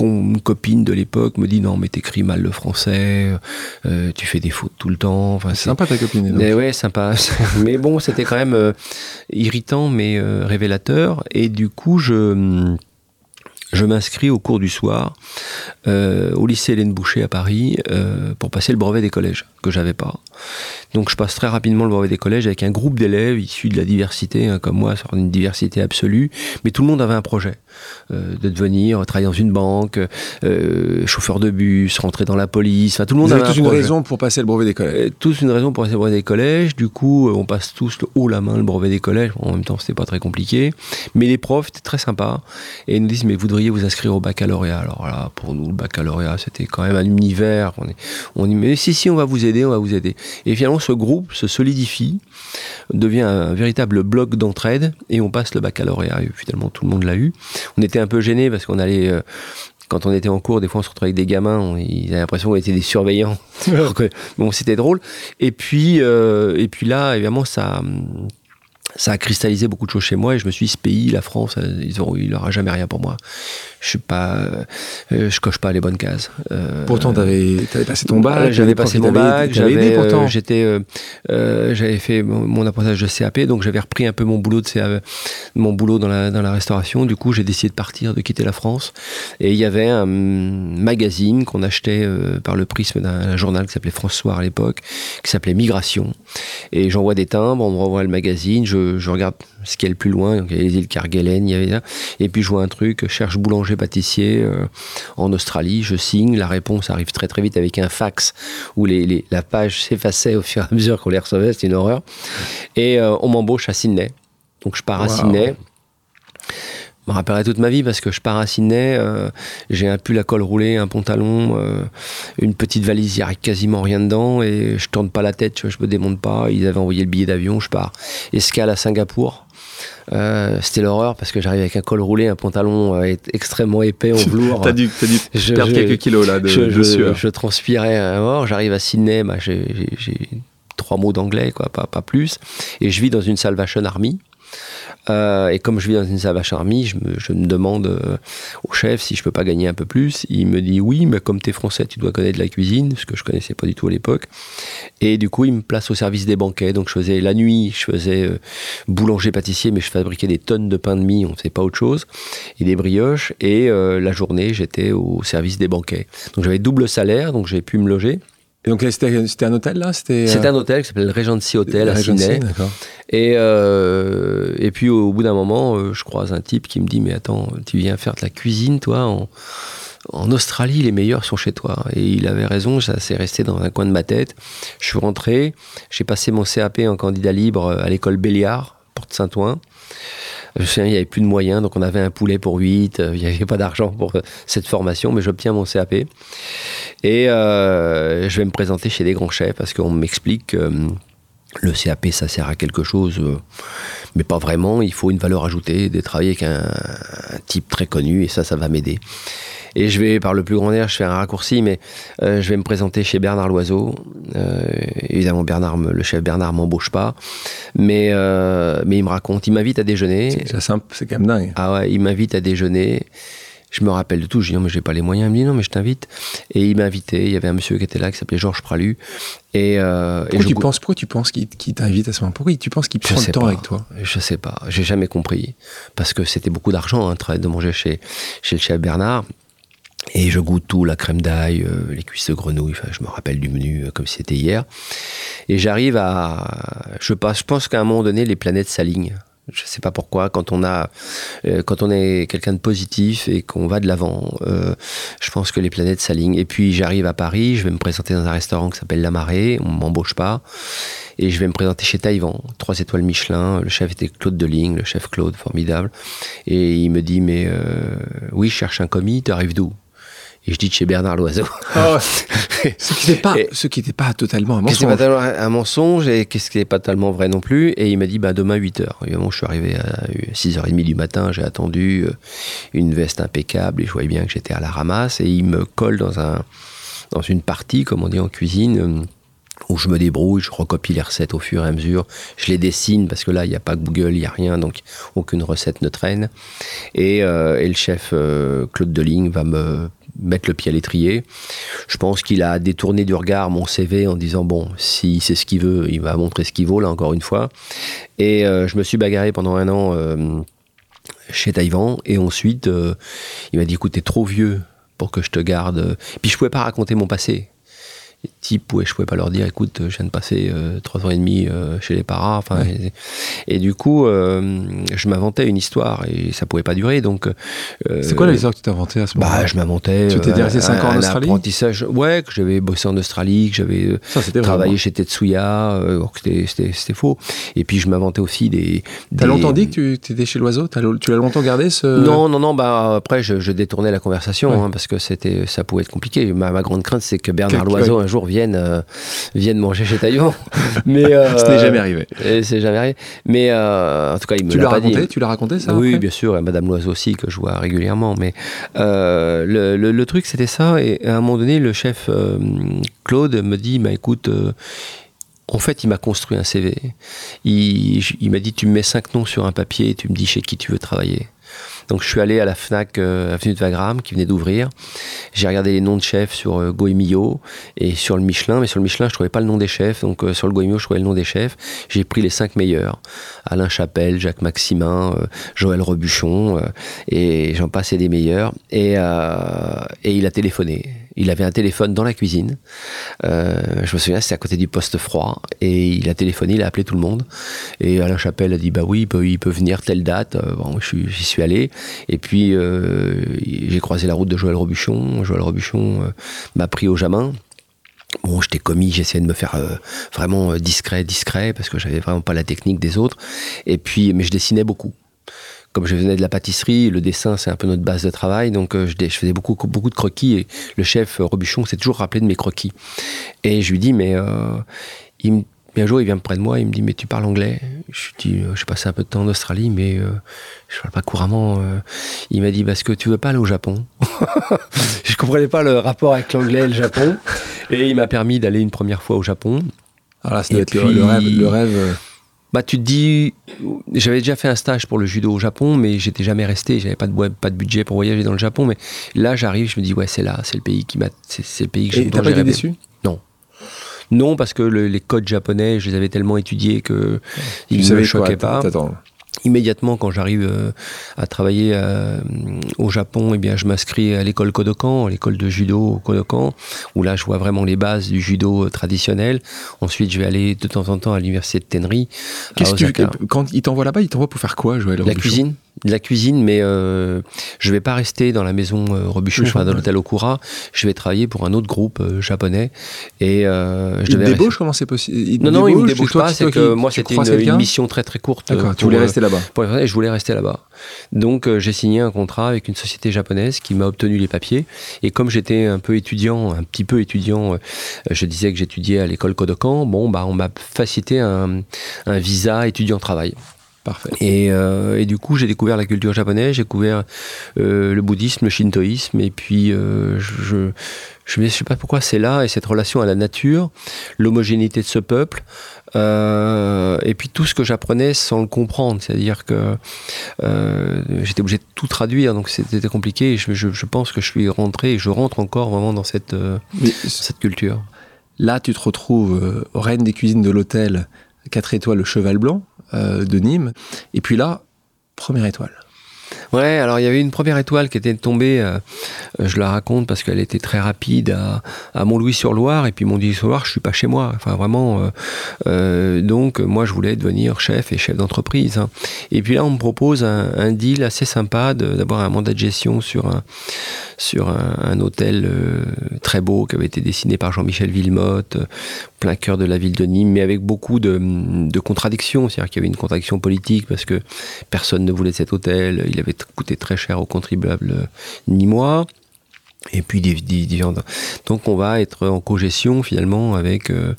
Speaker 1: une copine de l'époque me dit non mais t'écris mal le français, euh, tu fais des fautes tout le temps. Enfin,
Speaker 2: C'est sympa ta copine. donc.
Speaker 1: mais ouais, sympa. mais bon, c'était quand même euh, irritant, mais euh, révélateur. Et du coup, je, je m'inscris au cours du soir euh, au lycée Hélène Boucher à Paris euh, pour passer le brevet des collèges que j'avais pas. Donc je passe très rapidement le brevet des collèges avec un groupe d'élèves issus de la diversité, hein, comme moi, sur une diversité absolue, mais tout le monde avait un projet de devenir travailler dans une banque, euh, chauffeur de bus, rentrer dans la police. Enfin, tout le monde
Speaker 2: Vous avez
Speaker 1: avait un
Speaker 2: tous une
Speaker 1: projet.
Speaker 2: raison pour passer le brevet des collèges.
Speaker 1: Euh, tous une raison pour passer le brevet des collèges. Du coup, euh, on passe tous le haut la main le brevet des collèges. En même temps, c'était pas très compliqué. Mais les profs étaient très sympas. Et ils nous disent, mais vous devriez vous inscrire au baccalauréat. Alors là, pour nous, le baccalauréat, c'était quand même un univers. On, est, on dit, mais si, si, on va vous aider, on va vous aider. Et finalement, ce groupe se solidifie, devient un véritable bloc d'entraide. Et on passe le baccalauréat. Et finalement, tout le monde l'a eu. On était un peu gênés parce qu'on allait... euh, quand on était en cours, des fois on se retrouvait avec des gamins, on- ils avaient l'impression qu'on était des surveillants. Bon, c'était drôle. Et puis, euh, et puis là, évidemment, ça, ça a cristallisé beaucoup de choses chez moi. Et je me suis dit, ce pays, la France, euh, ils auront, il n'aura jamais rien pour moi. Je suis pas, euh, je coche pas les bonnes cases. Euh,
Speaker 2: Pourtant, t'avais avais passé ton bac.
Speaker 1: J'avais passé mon bac,
Speaker 2: J'avais
Speaker 1: euh,
Speaker 2: pourtant.
Speaker 1: j'étais euh, euh, j'avais fait mon, mon apprentissage de CAP, donc j'avais repris un peu mon boulot de CAP, mon boulot dans la dans la restauration. Du coup, j'ai décidé de partir, de quitter la France. Et il y avait un magazine qu'on achetait euh, par le prisme d'un journal qui s'appelait François à l'époque, qui s'appelait Migration. Et j'envoie des timbres, on me renvoie le magazine, je, je regarde ce qu'il y a le plus loin. Donc il y avait les îles Kerguelen, il y avait ça. Et puis je vois un truc, cherche boulanger pâtissier euh, en Australie, je signe, la réponse arrive très très vite avec un fax où les, les- la page s'effaçait au fur et à mesure qu'on les recevait, c'était une horreur. Et euh, on m'embauche à Sydney. Donc je pars à. Sydney. Je me rappellerai toute ma vie parce que je pars à Sydney, euh, j'ai un pull à col roulé, un pantalon, euh, une petite valise, il n'y a quasiment rien dedans et je tourne pas la tête, je me démonte pas. Ils avaient envoyé le billet d'avion, je pars. Escale à Singapour. Euh, C'était l'horreur parce que j'arrive avec un col roulé, un pantalon euh, extrêmement épais en velours.
Speaker 2: T'as dû, t'as dû
Speaker 1: Je-
Speaker 2: perdre
Speaker 1: je-
Speaker 2: quelques kilos là de,
Speaker 1: je,
Speaker 2: de
Speaker 1: je-
Speaker 2: sueur.
Speaker 1: je transpirais à mort. J'arrive à Sydney, bah, j'ai trois mots d'anglais, quoi, pas, pas plus. Et je vis dans une Salvation Army. Euh, et comme je vis dans une Salvation Army, je me, demande euh, au chef si je peux pas gagner un peu plus. Il me dit oui, mais comme tu es français, tu dois connaître la cuisine, ce que je connaissais pas du tout à l'époque. Et du coup, il me place au service des banquets. Donc je faisais la nuit, je faisais euh, boulanger-pâtissier, mais je fabriquais des tonnes de pain de mie, on ne faisait pas autre chose, et des brioches. Et la journée, j'étais au service des banquets. Donc j'avais double salaire, donc j'ai pu me loger.
Speaker 2: Et donc c'était un hôtel là? C'était euh,
Speaker 1: un hôtel qui s'appelle le Regency Hotel à Sydney. Et, euh, et puis au bout d'un moment, euh, je croise un type qui me dit Mais attends, tu viens faire de la cuisine, toi, en, en Australie, les meilleurs sont chez toi. Et il avait raison, ça s'est resté dans un coin de ma tête. Je suis rentré, j'ai passé mon CAP en candidat libre à l'école Béliard, Porte Saint-Ouen. Je il n'y avait plus de moyens, donc on avait un poulet pour 8, euh, il n'y avait pas d'argent pour euh, cette formation, mais j'obtiens mon CAP. Et euh, je vais me présenter chez des grands chefs parce qu'on m'explique que le CAP, ça sert à quelque chose, mais pas vraiment. Il faut une valeur ajoutée, de travailler avec un, un type très connu, et ça, ça va m'aider. Et je vais, par le plus grand air, je fais un raccourci, mais euh, je vais me présenter chez Bernard Loiseau. Euh, évidemment, Bernard, le chef Bernard m'embauche pas, mais, euh, mais il me raconte, il m'invite à déjeuner.
Speaker 2: C'est simple, c'est quand même dingue.
Speaker 1: Ah ouais, il m'invite à déjeuner. Je me rappelle de tout. Je dis non, mais j'ai pas les moyens. Il me dit non, mais je t'invite. Et il m'a invité. Il y avait un monsieur qui était là qui s'appelait Georges Pralu. Et, euh,
Speaker 2: pourquoi, et tu penses, pourquoi tu penses qu'il t'invite à ce moment Pourquoi tu penses qu'il prend le temps avec toi?
Speaker 1: Je sais pas. J'ai jamais compris. Parce que c'était beaucoup d'argent hein, de manger chez, chez le chef Bernard. Et je goûte tout, la crème d'ail, euh, les cuisses de grenouille, je me rappelle du menu euh, comme c'était hier. Et j'arrive à... Je, pense qu'à un moment donné, les planètes s'alignent. Je ne sais pas pourquoi, quand on, a, euh, quand on est quelqu'un de positif et qu'on va de l'avant, euh, je pense que les planètes s'alignent. Et puis j'arrive à Paris, je vais me présenter dans un restaurant qui s'appelle La Marée, on m'embauche pas. Et je vais me présenter chez Taïwan, trois étoiles Michelin. Le chef était Claude Deligne, le chef Claude, formidable. Et il me dit, mais oui, je cherche un commis, tu arrives d'où? Et je dis de chez Bernard Loiseau.
Speaker 2: Oh, ce qui n'était pas, ce qui n'était pas totalement un mensonge.
Speaker 1: Pas un mensonge et qu'est-ce qui n'est pas totalement vrai non plus. Et il m'a dit bah, demain 8h. Évidemment, je suis arrivé à 6h30 du matin, j'ai attendu euh, une veste impeccable et je voyais bien que j'étais à la ramasse. Et il me colle dans, un, dans une partie, comme on dit en cuisine euh, où je me débrouille, je recopie les recettes au fur et à mesure, je les dessine parce que là, il n'y a pas Google, il n'y a rien, donc aucune recette ne traîne. Et, euh, et le chef euh, Claude Deligne va me mettre le pied à l'étrier. Je pense qu'il a détourné du regard mon CV en disant bon, si c'est ce qu'il veut, il va montrer ce qu'il vaut là encore une fois. Et euh, je me suis bagarré pendant un an euh, chez Taïwan et ensuite euh, il m'a dit écoute t'es trop vieux pour que je te garde. Puis je pouvais pas raconter mon passé types où je pouvais pas leur dire écoute je viens de passer euh, trois ans et demi euh, chez les parents enfin et, du coup euh, je m'inventais une histoire et ça pouvait pas durer donc
Speaker 2: c'est quoi l'histoire que tu t'inventais à ce moment-là?
Speaker 1: bah je m'inventais
Speaker 2: tu t'es resté 5 ans en Australie?
Speaker 1: apprentissage ouais que j'avais bossé en Australie que j'avais travaillé chez Tetsuya c'était faux. Et puis je m'inventais aussi des
Speaker 2: t'as longtemps dit que tu étais chez l'oiseau? Tu l'as longtemps gardé ce?
Speaker 1: Non non non bah après je, détournais la conversation hein, parce que c'était ça pouvait être compliqué. Ma, ma grande crainte c'est que Bernard Loiseau un jour viennent, euh, viennent manger chez Taillon.
Speaker 2: mais euh, ce n'est jamais arrivé.
Speaker 1: C'est jamais arrivé. Mais euh, en tout cas, il me l'a pas dit.
Speaker 2: Tu l'as raconté ça
Speaker 1: Oui, bien sûr. Et Madame Loiseau aussi que je vois régulièrement. Mais le, le, truc c'était ça. Et à un moment donné, le chef Claude me dit, bah écoute. En fait, il m'a construit un CV. Il, il m'a dit, tu me mets cinq noms sur un papier et tu me dis chez qui tu veux travailler. Donc je suis allé à la FNAC euh, Avenue de Wagram qui venait d'ouvrir. J'ai regardé les noms de chefs sur euh, Goemio et sur le Michelin, mais sur le Michelin je trouvais pas le nom des chefs. Donc euh, sur le Goemio je trouvais le nom des chefs. J'ai pris les cinq meilleurs Alain Chapelle, Jacques Maximin, Joël Rebuchon et j'en passais des meilleurs. Et il a téléphoné. Il avait un téléphone dans la cuisine. je me souviens, c'était à côté du poste froid. Et il a téléphoné, il a appelé tout le monde. Et Alain Chapelle a dit Bah oui, il peut, venir telle date. Bon, j'y suis allé. Et puis, euh, j'ai croisé la route de Joël Robuchon. Joël Robuchon euh, m'a pris au Jamin. Bon, j'étais commis, j'essayais de me faire euh, vraiment discret, discret, parce que j'avais vraiment pas la technique des autres. Et puis, mais je dessinais beaucoup comme je venais de la pâtisserie, le dessin c'est un peu notre base de travail, donc je, je, faisais beaucoup, beaucoup de croquis et le chef Robuchon s'est toujours rappelé de mes croquis. Et je lui dis, mais il me mais un jour, il vient près de moi, il me dit Mais tu parles anglais? Je dis euh, J'ai passé un peu de temps en Australie, mais euh, je parle pas couramment. Euh. Il m'a dit Parce que tu veux pas aller au Japon Je comprenais pas le rapport avec l'anglais et le Japon. Et il m'a permis d'aller une première fois au Japon.
Speaker 2: Alors ça doit être le rêve. Le rêve
Speaker 1: bah, tu te dis, j'avais déjà fait un stage pour le judo au Japon, mais j'étais jamais resté, j'avais pas de, pas de budget pour voyager dans le Japon. Mais là, j'arrive, je me dis, ouais, c'est là, c'est le pays qui m'a, c'est, le pays que j'ai.
Speaker 2: Pas été déçu?
Speaker 1: Non. Non, parce que les codes japonais, je les avais tellement étudiés que ils ne me choquaient pas. Immédiatement, quand j'arrive euh, à travailler euh, au Japon, eh bien, je m'inscris à l'école Kodokan, l'école de judo Kodokan, où là, je vois vraiment les bases du judo traditionnel. Ensuite, je vais aller de temps en temps à l'université de Tenri.
Speaker 2: Qu'est-ce que quand ils t'envoient là-bas, ils t'envoient pour faire quoi, Joël
Speaker 1: La cuisine. De la cuisine, mais euh, je vais pas rester dans la maison euh, Robuchon, enfin, dans l'hôtel Okura. Je vais travailler pour un autre groupe euh, japonais. Et euh, je
Speaker 2: Il
Speaker 1: devais
Speaker 2: débauche comment c'est possible? Il
Speaker 1: non, non, il me
Speaker 2: débauche,
Speaker 1: pas. C'est que moi, c'était une, mission très très courte.
Speaker 2: D'accord,
Speaker 1: euh,
Speaker 2: tu voulais rester là-bas.
Speaker 1: je voulais rester là-bas. Donc j'ai signé un contrat avec une société japonaise qui m'a obtenu les papiers. Et comme j'étais un peu étudiant, un petit peu étudiant, je disais que j'étudiais à l'école Kodokan. Bon, bah on m'a facilité un, un visa étudiant-travail.
Speaker 2: Parfait.
Speaker 1: Et, euh, et du coup, j'ai découvert la culture japonaise, j'ai découvert euh, le bouddhisme, le shintoïsme, et puis euh, je, je, je sais pas pourquoi c'est là, et cette relation à la nature, l'homogénéité de ce peuple, euh, et puis tout ce que j'apprenais sans le comprendre, c'est-à-dire que euh, j'étais obligé de tout traduire, donc c'était compliqué, et je, je, je pense que je suis rentré, et je rentre encore vraiment dans cette, euh,
Speaker 2: Mais
Speaker 1: cette culture.
Speaker 2: là, tu te retrouves euh, reine des cuisines de l'hôtel 4 étoiles le Cheval Blanc de Nîmes. Et puis là, première étoile.
Speaker 1: Ouais, alors il y avait une première étoile qui était tombée, euh, je la raconte parce qu'elle était très rapide à, à Montlouis-sur-Loire, et puis Montlouis-sur-Loire, je suis pas chez moi, enfin vraiment. euh, euh, donc moi, je voulais devenir chef et chef d'entreprise. hein. Et puis là, on me propose un, deal assez sympa d'avoir un mandat de gestion sur un sur hôtel très beau qui avait été dessiné par Jean-Michel Villemotte, plein cœur de la ville de Nîmes, mais avec beaucoup de, contradictions. C'est-à-dire qu'il y avait une contradiction politique parce que personne ne voulait cet hôtel, il avait coûté très cher aux contribuables euh, nîmois. Et puis des, des- différentes- donc on va être en cogestion finalement avec euh,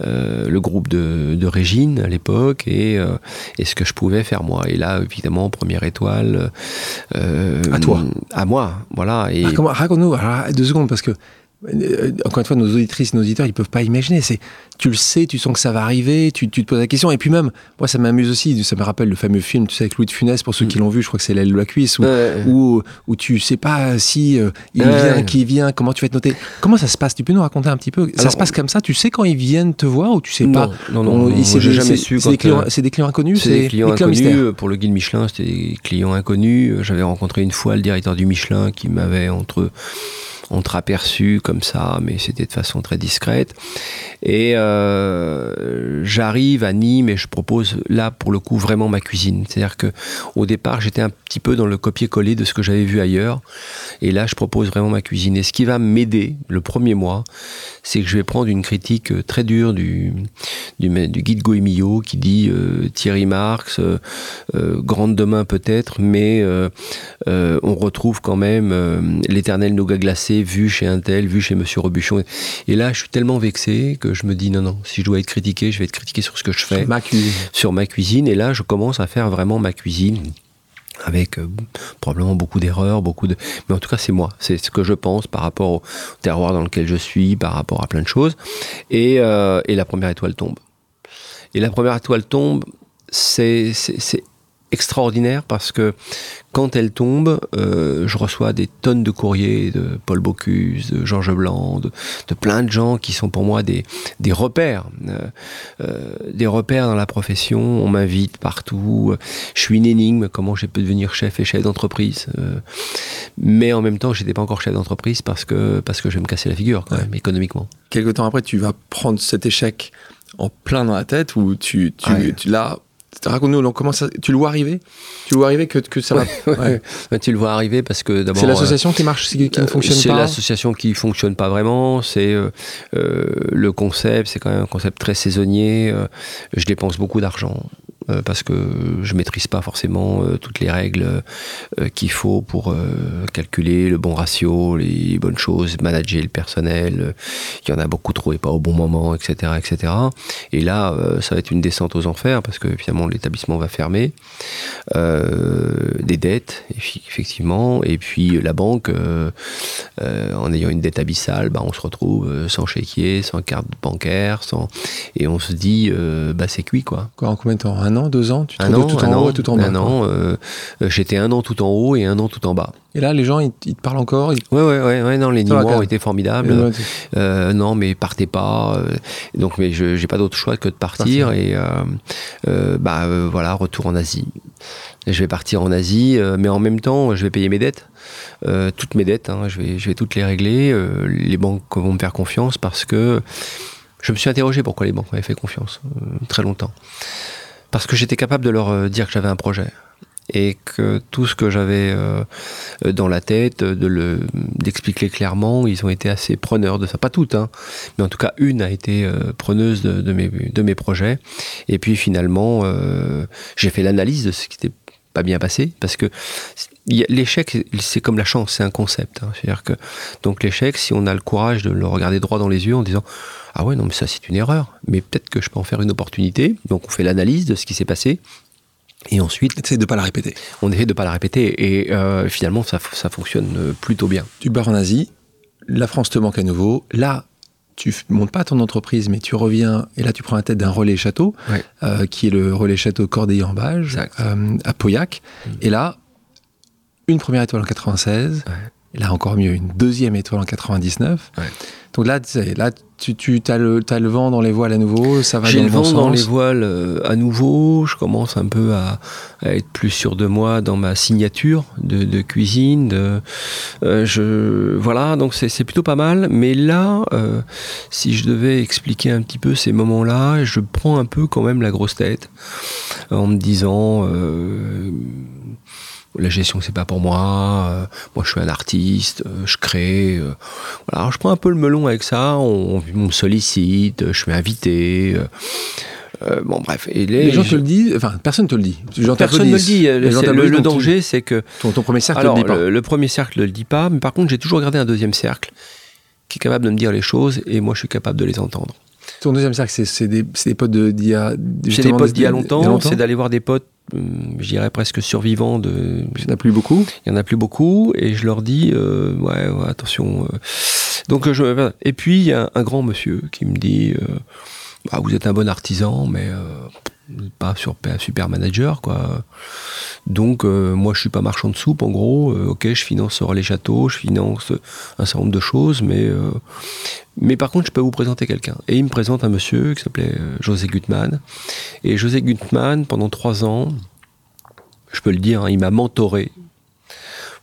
Speaker 1: euh, le groupe de, de Régine à l'époque et, euh, et ce que je pouvais faire moi. Et là évidemment première étoile.
Speaker 2: À toi.
Speaker 1: À moi, voilà. Et
Speaker 2: Ah, Raconte-nous, deux secondes, parce que, encore une fois, nos auditrices, nos auditeurs, ils peuvent pas imaginer. C'est, tu le sais, tu sens que ça va arriver, tu, tu te poses la question. Et puis même, moi, ça m'amuse aussi. Ça me rappelle le fameux film, tu sais, avec Louis de Funès, pour ceux qui l'ont vu, je crois que c'est l'aile de la cuisse, où,
Speaker 1: Ouais.
Speaker 2: où, où tu sais pas si euh, il
Speaker 1: Ouais.
Speaker 2: vient, qui vient, comment tu vas être noté. Comment ça se passe? Tu peux nous raconter un petit peu? Ça
Speaker 1: Alors,
Speaker 2: se passe comme ça? Tu sais quand ils viennent te voir ou tu sais pas?
Speaker 1: Non, non,
Speaker 2: On-
Speaker 1: non, j'ai jamais su.
Speaker 2: C'est des,
Speaker 1: euh,
Speaker 2: des clients inconnus
Speaker 1: C'est des clients inconnus.
Speaker 2: mystères.
Speaker 1: euh, Pour le guide Michelin, c'était des clients inconnus. Euh, J'avais rencontré une fois le directeur du Michelin qui m'avait entre entre aperçu comme ça, mais c'était de façon très discrète. Et euh, j'arrive à Nîmes et je propose là pour le coup vraiment ma cuisine. C'est-à-dire que au départ j'étais un petit peu dans le copier-coller de ce que j'avais vu ailleurs, et là je propose vraiment ma cuisine. Et ce qui va m'aider le premier mois, c'est que je vais prendre une critique euh, très dure du guide Goemio qui dit euh, Thierry Marx, grande demain peut-être, mais on retrouve quand même l'éternel nougat glacé vu chez un tel, vu chez Monsieur Robuchon. Et là, je suis tellement vexé que je me dis non, non, si je dois être critiqué, je vais être critiqué sur ce que je fais,
Speaker 2: Ma cuisine.
Speaker 1: sur ma cuisine. Et là, je commence à faire vraiment ma cuisine avec euh, probablement beaucoup d'erreurs, beaucoup de... Mais en tout cas, c'est moi. C'est ce que je pense par rapport au terroir dans lequel je suis, par rapport à plein de choses. Et, euh, et la première étoile tombe. Et la première étoile tombe, c'est extraordinaire parce que quand elle tombe, euh, je reçois des tonnes de courriers de Paul Bocuse, de Georges Blanc, de, de plein de gens qui sont pour moi des, des repères, euh, euh, des repères dans la profession. On m'invite partout. Je suis une énigme. Comment j'ai pu devenir chef et chef d'entreprise euh, Mais en même temps, j'étais pas encore chef d'entreprise parce que parce que je vais me casser la figure quand
Speaker 2: Ouais.
Speaker 1: même économiquement.
Speaker 2: Quelque temps après, tu vas prendre cet échec en plein dans la tête où tu, tu,
Speaker 1: Ouais.
Speaker 2: tu l'as. Raconte-nous, donc, comment ça, tu le vois arriver? Tu le vois arriver que, que ça va. Ouais.
Speaker 1: Ben, tu le vois arriver parce que d'abord.
Speaker 2: C'est
Speaker 1: euh,
Speaker 2: l'association qui marche, qui qui ne fonctionne
Speaker 1: C'est
Speaker 2: pas?
Speaker 1: l'association qui fonctionne pas vraiment. C'est euh, euh, le concept, c'est quand même un concept très saisonnier. Euh, je dépense beaucoup d'argent euh, parce que je maîtrise pas forcément euh, toutes les règles euh, qu'il faut pour euh, calculer le bon ratio, les bonnes choses, manager le personnel. euh, Il y en a beaucoup trop et pas au bon moment, etc., etc. Et là, euh, ça va être une descente aux enfers parce que finalement l'établissement va fermer. Euh, des dettes, effectivement, et puis la banque, euh, euh, en ayant une dette abyssale, bah, on se retrouve euh, sans chéquier, sans carte bancaire, sans... et on se dit, euh, bah, c'est cuit quoi.
Speaker 2: Quoi, en combien de temps? An, deux ans Tu te
Speaker 1: Un an,
Speaker 2: tout
Speaker 1: un
Speaker 2: en haut et tout en bas.
Speaker 1: un an, euh, euh, j'étais un an tout en haut et un an tout en bas.
Speaker 2: Et là, les gens, ils, ils te parlent encore. Ils...
Speaker 1: Ouais, ouais, ouais, ouais non, les Nîmois ont été formidables. Euh, non, mais partez pas. euh, donc, mais je j'ai pas d'autre choix que de partir.
Speaker 2: Partir.
Speaker 1: Et euh, bah voilà, retour en Asie. Je vais partir en Asie, mais en même temps, je vais payer mes dettes, toutes mes dettes. hein, je vais je vais toutes les régler. Les banques vont me faire confiance parce que je me suis interrogé pourquoi les banques m'avaient fait confiance euh, très longtemps. Parce que j'étais capable de leur euh, dire que j'avais un projet. et que tout ce que j'avais euh, dans la tête, le d'expliquer clairement, ils ont été assez preneurs de ça. Pas toutes, hein, mais en tout cas une a été euh, preneuse de, mes, projets. Et puis finalement, euh, j'ai fait l'analyse de ce qui n'était pas bien passé, parce que l'échec, c'est comme la chance, c'est un concept. Hein. C'est-à-dire que donc l'échec, si on a le courage de le regarder droit dans les yeux en disant ah ouais non mais ça c'est une erreur, mais peut-être que je peux en faire une opportunité. Donc on fait l'analyse de ce qui s'est passé et ensuite,
Speaker 2: essaye de pas la répéter.
Speaker 1: On essaie de pas la répéter et euh, finalement ça, ça fonctionne euh, plutôt bien.
Speaker 2: Tu pars en Asie, la France te manque à nouveau. Là, tu montes pas ton entreprise, mais tu reviens et là tu prends la tête d'un relais château, euh, qui est le relais château Corday en Bage, à Pauillac. Mm. Et là, une première étoile en 96. Et là encore mieux, une deuxième étoile en 99. Donc là, là tu, tu as, le, as le vent dans les voiles à nouveau, ça va
Speaker 1: J'ai
Speaker 2: le
Speaker 1: vent dans les voiles euh, à nouveau, je commence un peu à, être plus sûr de moi dans ma signature de, cuisine. De, euh, je, voilà, donc c'est plutôt pas mal. Mais là, euh, si je devais expliquer un petit peu ces moments-là, je prends un peu quand même la grosse tête en me disant la gestion c'est pas pour moi, euh, moi je suis un artiste, euh, je crée. Euh, voilà, alors je prends un peu le melon avec ça, on, me sollicite, je suis invité. bon bref,
Speaker 2: et les, gens te le disent, enfin personne te le dit.
Speaker 1: Personne ne le dit. Le, danger c'est que
Speaker 2: ton, premier cercle alors, le dit pas.
Speaker 1: Le, premier cercle ne le dit pas, mais par contre j'ai toujours gardé un deuxième cercle qui est capable de me dire les choses et moi je suis capable de les entendre.
Speaker 2: Ton deuxième cercle, c'est des, des, potes d'il y a.
Speaker 1: C'est des potes d'il y a longtemps, c'est d'aller voir des potes je dirais presque survivants de.
Speaker 2: Il n'y en a plus beaucoup.
Speaker 1: Il y en a plus beaucoup, et je leur dis, euh, ouais, attention. Euh. Donc je, et puis il y a un, grand monsieur qui me dit, euh, bah, vous êtes un bon artisan, mais pas sur super manager, quoi. Donc moi je suis pas marchand de soupe, en gros. ok, je finance les châteaux, je finance un certain nombre de choses, mais par contre, je peux vous présenter quelqu'un. Et il me présente un monsieur qui s'appelait euh, José Gutmann. Et José Gutmann, pendant trois ans, je peux le dire, hein, il m'a mentoré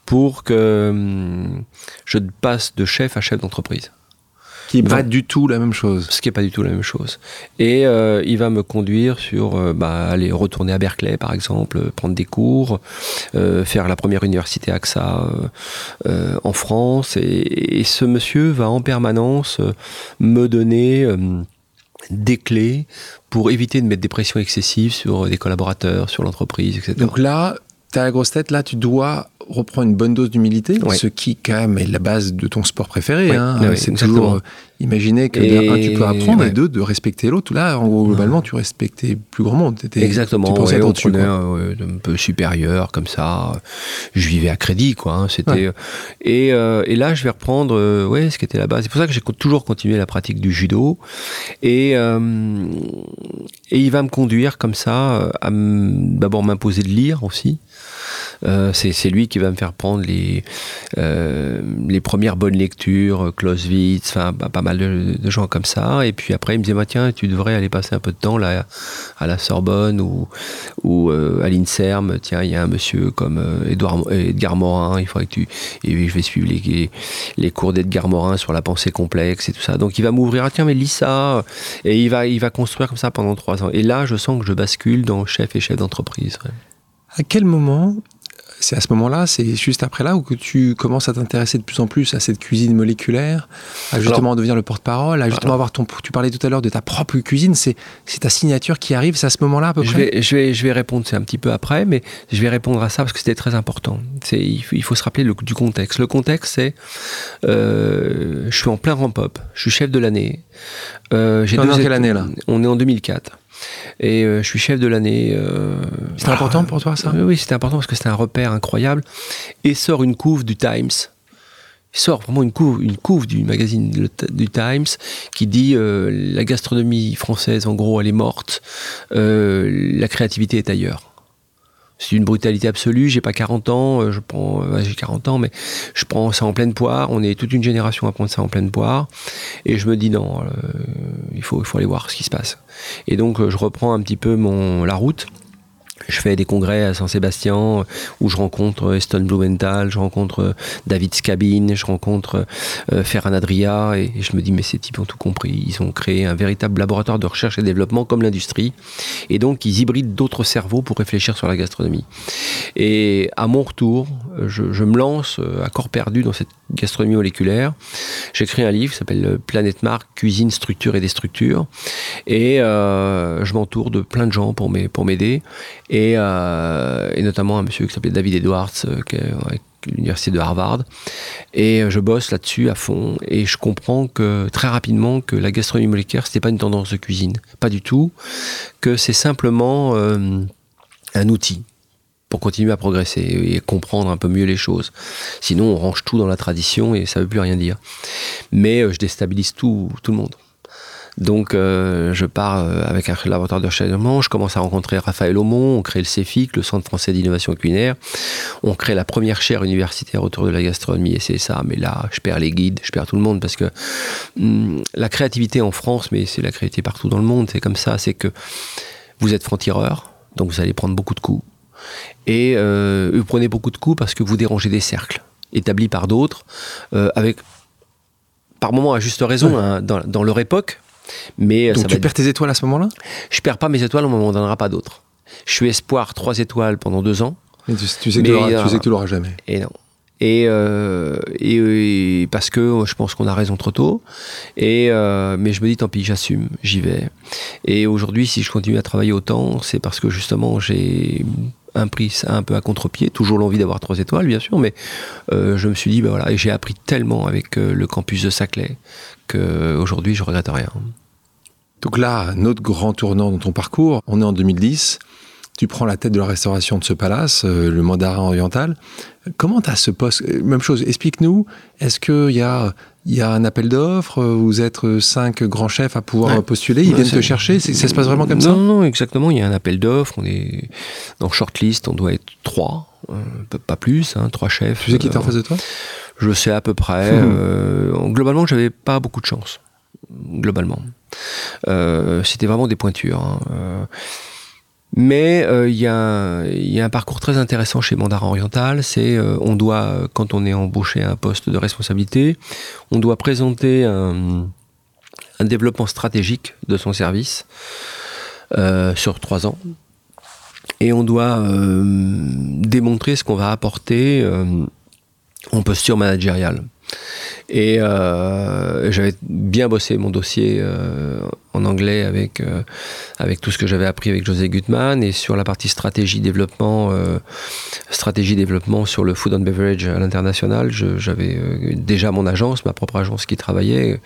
Speaker 1: pour que hum, je passe de chef à chef d'entreprise.
Speaker 2: Qui n'est pas du tout la même chose.
Speaker 1: Ce qui n'est pas du tout la même chose. Et euh, il va me conduire sur euh, bah, aller retourner à Berkeley, par exemple, prendre des cours, euh, faire la première université AXA en France. Et, ce monsieur va en permanence me donner des clés pour éviter de mettre des pressions excessives sur des collaborateurs, sur l'entreprise, etc.
Speaker 2: Donc là, tu as la grosse tête, là, tu dois reprendre une bonne dose d'humilité, ce qui, quand même, est la base de ton sport préféré. Hein. c'est toujours imaginer que un, tu peux apprendre, et deux, de respecter l'autre. Là, en gros, globalement, tu respectais plus grand monde.
Speaker 1: Étais, Exactement. Tu pensais ouais, un peu supérieur, comme ça. Je vivais à crédit, quoi. Hein. C'était, et, euh, et, là, je vais reprendre euh, ouais, ce qui était la base. C'est pour ça que j'ai toujours continué la pratique du judo. Et, euh, et il va me conduire comme ça à d'abord m'imposer de lire aussi. C'est lui qui va me faire prendre les, les premières bonnes lectures, Clausewitz, enfin pas mal de, gens comme ça. Et puis après, il me disait, bah, tiens, tu devrais aller passer un peu de temps là, à la Sorbonne ou, ou euh, à l'INSERM. Tiens, il y a un monsieur comme euh, Edgar Morin, il faudrait que tu. Et je vais suivre les, les cours d'Edgar Morin sur la pensée complexe et tout ça. Donc il va m'ouvrir, ah, tiens, mais lis ça. Et il va, il va construire comme ça pendant trois ans. Et là, je sens que je bascule dans chef et chef d'entreprise.
Speaker 2: À quel moment c'est à ce moment-là, c'est juste après là où que tu commences à t'intéresser de plus en plus à cette cuisine moléculaire, à justement devenir le porte-parole, à justement avoir ton. Tu parlais tout à l'heure de ta propre cuisine, c'est ta signature qui arrive, c'est à ce moment-là à peu
Speaker 1: je
Speaker 2: près?
Speaker 1: Vais, je vais je vais répondre, c'est un petit peu après, mais je vais répondre à ça parce que c'était très important. Il, il, faut se rappeler le, du contexte. Le contexte, c'est euh, je suis en plein ramp-up, je suis chef de l'année.
Speaker 2: Euh, on est en quelle année là?
Speaker 1: On est en 2004. Et euh, je suis chef de l'année. Euh,
Speaker 2: c'était important pour toi ça?
Speaker 1: Oui, c'était important parce que c'était un repère incroyable. Et sort une couve du Times. Il sort vraiment une couve, une couve du magazine du Times qui dit euh, la gastronomie française, en gros, elle est morte. la créativité est ailleurs c'est une brutalité absolue. J'ai pas 40 ans, euh, je prends, euh, j'ai 40 ans, mais je prends ça en pleine poire. On est toute une génération à prendre ça en pleine poire. Et je me dis non, euh, il faut, aller voir ce qui se passe. Et donc je reprends un petit peu la route. Je fais des congrès à Saint-Sébastien où je rencontre Eston Blumenthal, je rencontre David Scabine, je rencontre euh, Ferran Adria et, je me dis mais ces types ont tout compris. Ils ont créé un véritable laboratoire de recherche et développement comme l'industrie et donc ils hybrident d'autres cerveaux pour réfléchir sur la gastronomie. Et à mon retour, je, me lance euh, à corps perdu dans cette gastronomie moléculaire. J'écris un livre qui s'appelle Planète Marque, cuisine, structure et des structures et euh, je m'entoure de plein de gens pour m'aider euh, et, notamment un monsieur qui s'appelait David Edwards, euh, qui est avec l'université de Harvard. Et je bosse là-dessus à fond. Et je comprends que très rapidement que la gastronomie moléculaire, c'était pas une tendance de cuisine, pas du tout. Que c'est simplement euh, un outil pour continuer à progresser et comprendre un peu mieux les choses. Sinon, on range tout dans la tradition et ça veut plus rien dire. Mais je déstabilise tout, tout le monde. Donc euh, je pars euh, avec un laboratoire de recherche je commence à rencontrer Raphaël Aumont, on crée le CEFIC, le Centre français d'innovation culinaire, on crée la première chaire universitaire autour de la gastronomie et c'est ça, mais là je perds les guides, je perds tout le monde parce que hum, la créativité en France, mais c'est la créativité partout dans le monde, c'est comme ça, c'est que vous êtes franc-tireur, donc vous allez prendre beaucoup de coups. Et euh, vous prenez beaucoup de coups parce que vous dérangez des cercles établis par d'autres, avec par moments à juste raison, hein, dans, dans, leur époque,
Speaker 2: mais euh, Donc tu perds tes étoiles à ce moment-là?
Speaker 1: Je perds pas mes étoiles, on m'en donnera pas d'autres. Je suis espoir 3 étoiles pendant 2 ans.
Speaker 2: tu, sais que tu l'auras jamais.
Speaker 1: Et non. Et, euh, et, parce que je pense qu'on a raison trop tôt. Et euh, mais je me dis tant pis, j'assume, j'y vais. Et aujourd'hui, si je continue à travailler autant, c'est parce que justement j'ai un prix un peu à contre-pied, toujours l'envie d'avoir trois étoiles bien sûr, mais je me suis dit, ben voilà, j'ai appris tellement avec le campus de Saclay qu'aujourd'hui je regrette rien.
Speaker 2: Donc là, notre grand tournant dans ton parcours, on est en 2010. Tu prends la tête de la restauration de ce palace, euh, le mandarin oriental. Comment tu as ce poste? Euh, Même chose, explique-nous, est-ce qu'il y a, y a un appel d'offres? Vous êtes cinq grands chefs à pouvoir postuler? Ils viennent te chercher? Ça se passe vraiment comme
Speaker 1: ça?
Speaker 2: Non,
Speaker 1: non, exactement. Il y a un appel d'offres. On est dans shortlist, on doit être trois, euh, pas plus, hein, trois chefs.
Speaker 2: Tu sais qui est en face de toi?
Speaker 1: Je sais à peu près. Hmm. globalement, j'avais pas beaucoup de chance. Globalement. Euh, c'était vraiment des pointures. Hein. Euh, mais euh, il y, a un parcours très intéressant chez Mandarin Oriental. C'est on doit, quand on est embauché à un poste de responsabilité, on doit présenter un, développement stratégique de son service sur trois ans. Et on doit démontrer ce qu'on va apporter en posture managériale. Et euh, j'avais bien bossé mon dossier euh, en anglais avec, euh, avec tout ce que j'avais appris avec José Gutmann et sur la partie stratégie développement, euh, stratégie développement sur le food and beverage à l'international. J'avais euh, déjà mon agence, ma propre agence qui travaillait,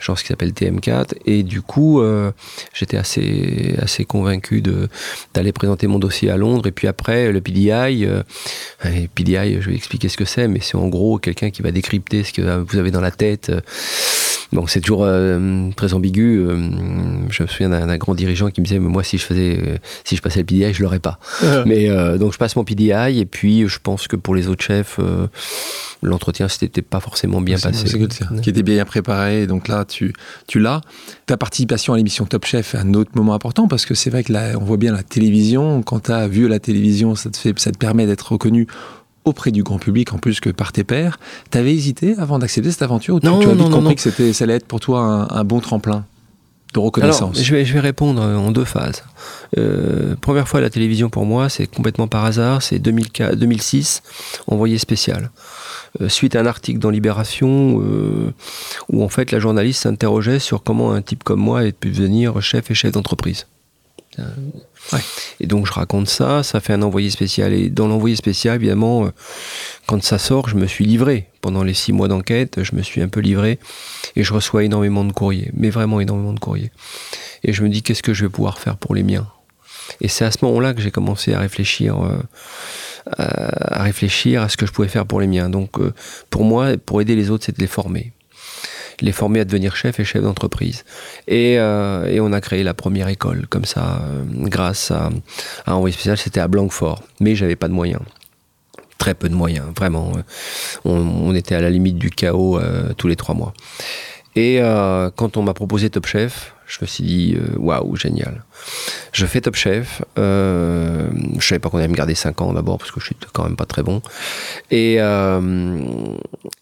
Speaker 1: agence qui s'appelle TM4, et du coup j'étais assez, assez convaincu d'aller présenter mon dossier à Londres. Et puis après le PDI, PDI, je vais expliquer ce que c'est, mais c'est en gros quelqu'un qui va décrypter ce que vous avez dans la tête Bon, c'est toujours euh, très ambigu. Euh, je me souviens d'un grand dirigeant qui me disait, mais moi, si je faisais, euh, si je passais le PDI, je l'aurais pas. mais donc, je passe mon PDI et puis, je pense que pour les autres chefs, l'entretien s'était pas forcément bien passé.
Speaker 2: Qui était bien préparé. Donc là, tu, tu l'as. Ta participation à l'émission Top Chef est un autre moment important parce que c'est vrai que là, on voit bien la télévision. Quand tu as vu la télévision, ça te fait, ça te permet d'être reconnu auprès du grand public en plus que par tes pairs. T'avais hésité avant d'accepter cette aventure ou
Speaker 1: non,
Speaker 2: tu, as
Speaker 1: vite
Speaker 2: compris que c'était, ça allait être pour toi un, bon tremplin de reconnaissance?
Speaker 1: Je, vais, je vais répondre en deux phases. Euh, première fois à la télévision pour moi, c'est complètement par hasard, c'est 2006, envoyé spécial. Euh, suite à un article dans Libération euh, où en fait la journaliste s'interrogeait sur comment un type comme moi ait pu devenir chef et chef d'entreprise. Et donc je raconte ça, ça fait un envoyé spécial. Et dans l'envoyé spécial, évidemment, euh, quand ça sort, je me suis livré. Pendant les six mois d'enquête, je me suis un peu livré et je reçois énormément de courriers, mais vraiment énormément de courriers. Et je me dis, qu'est-ce que je vais pouvoir faire pour les miens? Et c'est à ce moment-là que j'ai commencé à réfléchir. Euh, à réfléchir à ce que je pouvais faire pour les miens. Donc euh, pour moi, pour aider les autres, c'était de les former les former à devenir chef et chef d'entreprise. Et, euh, et, on a créé la première école comme ça, euh, grâce à, un envoyé spécial. C'était à Blanquefort, mais j'avais pas de moyens. Très peu de moyens, vraiment. On, on était à la limite du chaos euh, tous les trois mois. Et euh, quand on m'a proposé Top Chef, je me suis dit, euh, waouh, génial. Je fais Top Chef. Euh, je savais pas qu'on allait me garder 5 ans d'abord, parce que je suis quand même pas très bon. Et, euh,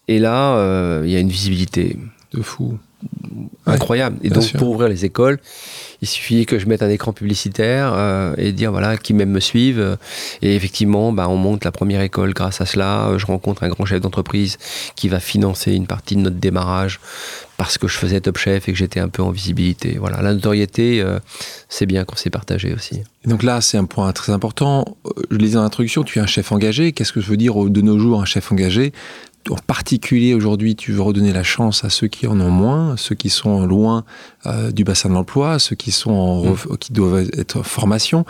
Speaker 1: et là, il y a une visibilité.
Speaker 2: De fou.
Speaker 1: Incroyable. et donc, pour ouvrir les écoles, il suffit que je mette un écran publicitaire euh, et dire voilà qui même me suivent. Et effectivement, bah, on monte la première école grâce à cela. Je rencontre un grand chef d'entreprise qui va financer une partie de notre démarrage parce que je faisais Top Chef et que j'étais un peu en visibilité. Voilà, la notoriété, euh, c'est bien qu'on s'est partagé aussi.
Speaker 2: donc là, c'est un point très important. Je le disais dans l'introduction, tu es un chef engagé. Qu'est-ce que je veux dire de nos jours un chef engagé? En particulier aujourd'hui, tu veux redonner la chance à ceux qui en ont moins, ceux qui sont loin euh, du bassin de l'emploi, ceux qui sont en mm. qui doivent être en formation.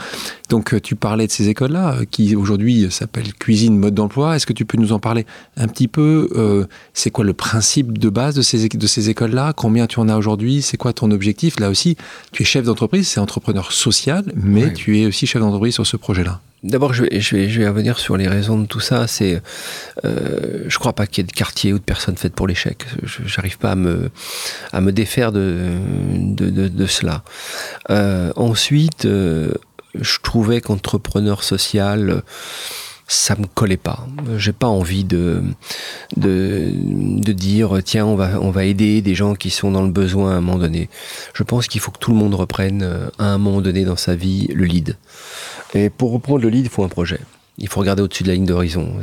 Speaker 2: Donc, euh, tu parlais de ces écoles-là euh, qui aujourd'hui s'appellent cuisine mode d'emploi. Est-ce que tu peux nous en parler un petit peu C'est quoi le principe de base de ces de ces écoles-là? Combien tu en as aujourd'hui? C'est quoi ton objectif? Là aussi, tu es chef d'entreprise, c'est entrepreneur social, mais tu es aussi chef d'entreprise sur ce projet-là.
Speaker 1: D'abord, je vais, je, vais, je revenir sur les raisons de tout ça. C'est, euh, je crois pas qu'il y ait de quartier ou de personnes faites pour l'échec. J'arrive pas à me, à me défaire de, de, de, de cela. Euh, ensuite, euh, je trouvais qu'entrepreneur social, ça me collait pas. J'ai pas envie de, de, de dire tiens on va on va aider des gens qui sont dans le besoin à un moment donné. Je pense qu'il faut que tout le monde reprenne euh, à un moment donné dans sa vie le lead. Et pour reprendre le lead, il faut un projet. Il faut regarder au-dessus de la ligne d'horizon.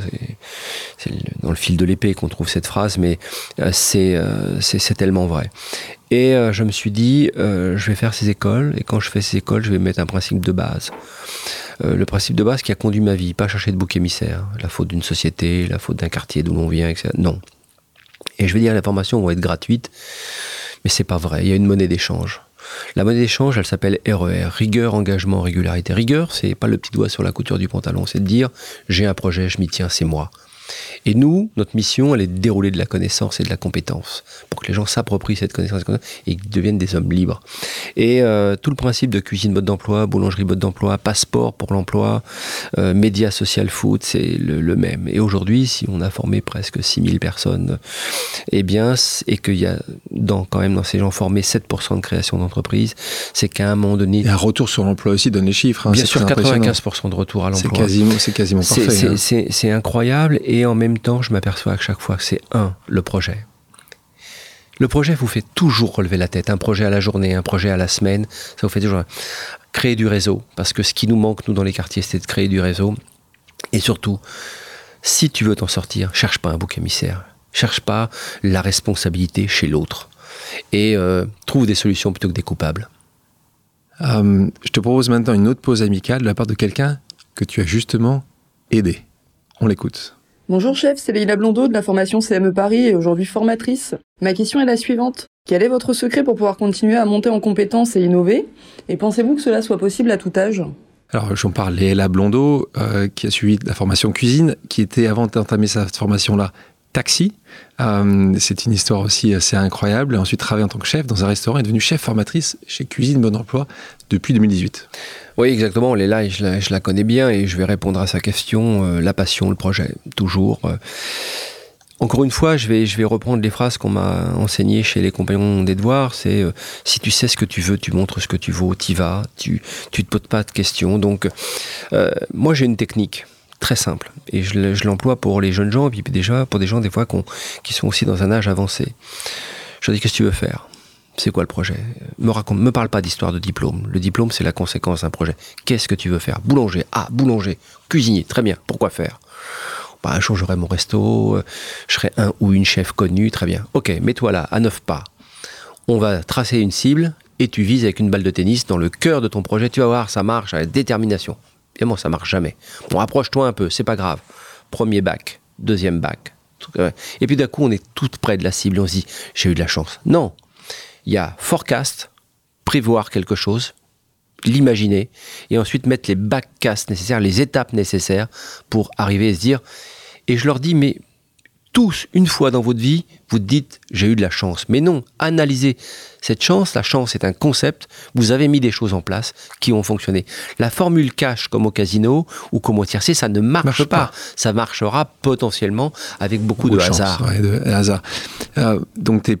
Speaker 1: C'est dans le fil de l'épée qu'on trouve cette phrase, mais euh, euh, c'est tellement vrai. Et euh, je me suis dit, je vais faire ces écoles, et quand je fais ces écoles, je vais mettre un principe de base. le principe de base qui a conduit ma vie, pas chercher de bouc émissaire, la faute d'une société, la faute d'un quartier d'où l'on vient, etc. Non. Et je vais dire, les formations vont être gratuites, mais c'est pas vrai. Il y a une monnaie d'échange. La monnaie d'échange, elle s'appelle RER, e rigueur, engagement, régularité. Rigueur, c'est pas le petit doigt sur la couture du pantalon, c'est de dire j'ai un projet, je m'y tiens, c'est moi. Et nous, notre mission, elle est de dérouler de la connaissance et de la compétence pour que les gens s'approprient cette connaissance et deviennent des hommes libres. Et euh, tout le principe de cuisine mode d'emploi, boulangerie mode d'emploi, passeport pour l'emploi, euh, médias social food, c'est le, même. Et aujourd'hui, si on a formé presque 6000 personnes, eh bien, et qu'il y a dans, quand même dans ces gens formés 7% de création d'entreprise, c'est qu'à un moment donné...
Speaker 2: Et un retour sur l'emploi aussi, donne les chiffres. Hein,
Speaker 1: bien sûr, 95% de retour à l'emploi.
Speaker 2: C'est quasiment, quasiment parfait.
Speaker 1: Hein. C'est incroyable. Et en même temps, je m'aperçois à chaque fois que c'est un, le projet. Le projet vous fait toujours relever la tête. Un projet à la journée, un projet à la semaine, ça vous fait toujours créer du réseau. Parce que ce qui nous manque, nous, dans les quartiers, c'est de créer du réseau. Et surtout, si tu veux t'en sortir, cherche pas un bouc émissaire. Cherche pas la responsabilité chez l'autre. Et euh, trouve des solutions plutôt que des coupables.
Speaker 2: Euh, je te propose maintenant une autre pause amicale de la part de quelqu'un que tu as justement aidé. On l'écoute.
Speaker 4: Bonjour chef, c'est Leïla Blondeau de la formation CME Paris et aujourd'hui formatrice. Ma question est la suivante. Quel est votre secret pour pouvoir continuer à monter en compétences et innover? Et pensez-vous que cela soit possible à tout âge?
Speaker 2: Alors, j'en parle Léla Blondeau, euh, qui a suivi la formation cuisine, qui était, avant d'entamer sa formation-là, taxi. Euh, c'est une histoire aussi assez incroyable. Et ensuite, travaille en tant que chef dans un restaurant et devenue chef formatrice chez Cuisine Bon Emploi depuis 2018.
Speaker 1: Oui, exactement. Léla, je la, je la connais bien et je vais répondre à sa question. Euh, la passion, le projet, toujours. Euh. Encore une fois, je vais, reprendre les phrases qu'on m'a enseignées chez les compagnons des devoirs. C'est euh, si tu sais ce que tu veux, tu montres ce que tu vaux, y vas, tu, tu te poses pas de questions. Donc, moi, j'ai une technique très simple et je, l'emploie pour les jeunes gens et puis déjà pour des gens des fois qui sont aussi dans un âge avancé. Je dis qu'est-ce que tu veux faire? C'est quoi le projet? Me raconte, me parle pas d'histoire de diplôme. Le diplôme, c'est la conséquence d'un projet. Qu'est-ce que tu veux faire? Boulanger. Ah, boulanger. Cuisinier. Très bien. Pourquoi faire? Bah, Un mon resto. Euh, je serai un ou une chef connue. Très bien. Ok, mets-toi là, à neuf pas. On va tracer une cible et tu vises avec une balle de tennis dans le cœur de ton projet. Tu vas voir, ça marche avec détermination. Évidemment, ça marche jamais. Bon, approche-toi un peu, c'est pas grave. Premier bac, deuxième bac. Et puis d'un coup, on est tout près de la cible. On se dit, j'ai eu de la chance. Non, il y a forecast, prévoir quelque chose, l'imaginer, et ensuite mettre les backcasts nécessaires, les étapes nécessaires pour arriver à se dire. Et je leur dis, mais tous, une fois dans votre vie, vous dites j'ai eu de la chance. Mais non, analysez cette chance. La chance est un concept. Vous avez mis des choses en place qui ont fonctionné. La formule cash comme au casino ou comme au tiercé, ça ne marche, pas. Ça marchera potentiellement avec beaucoup, de, hasard.
Speaker 2: de hasard. Euh, donc tu es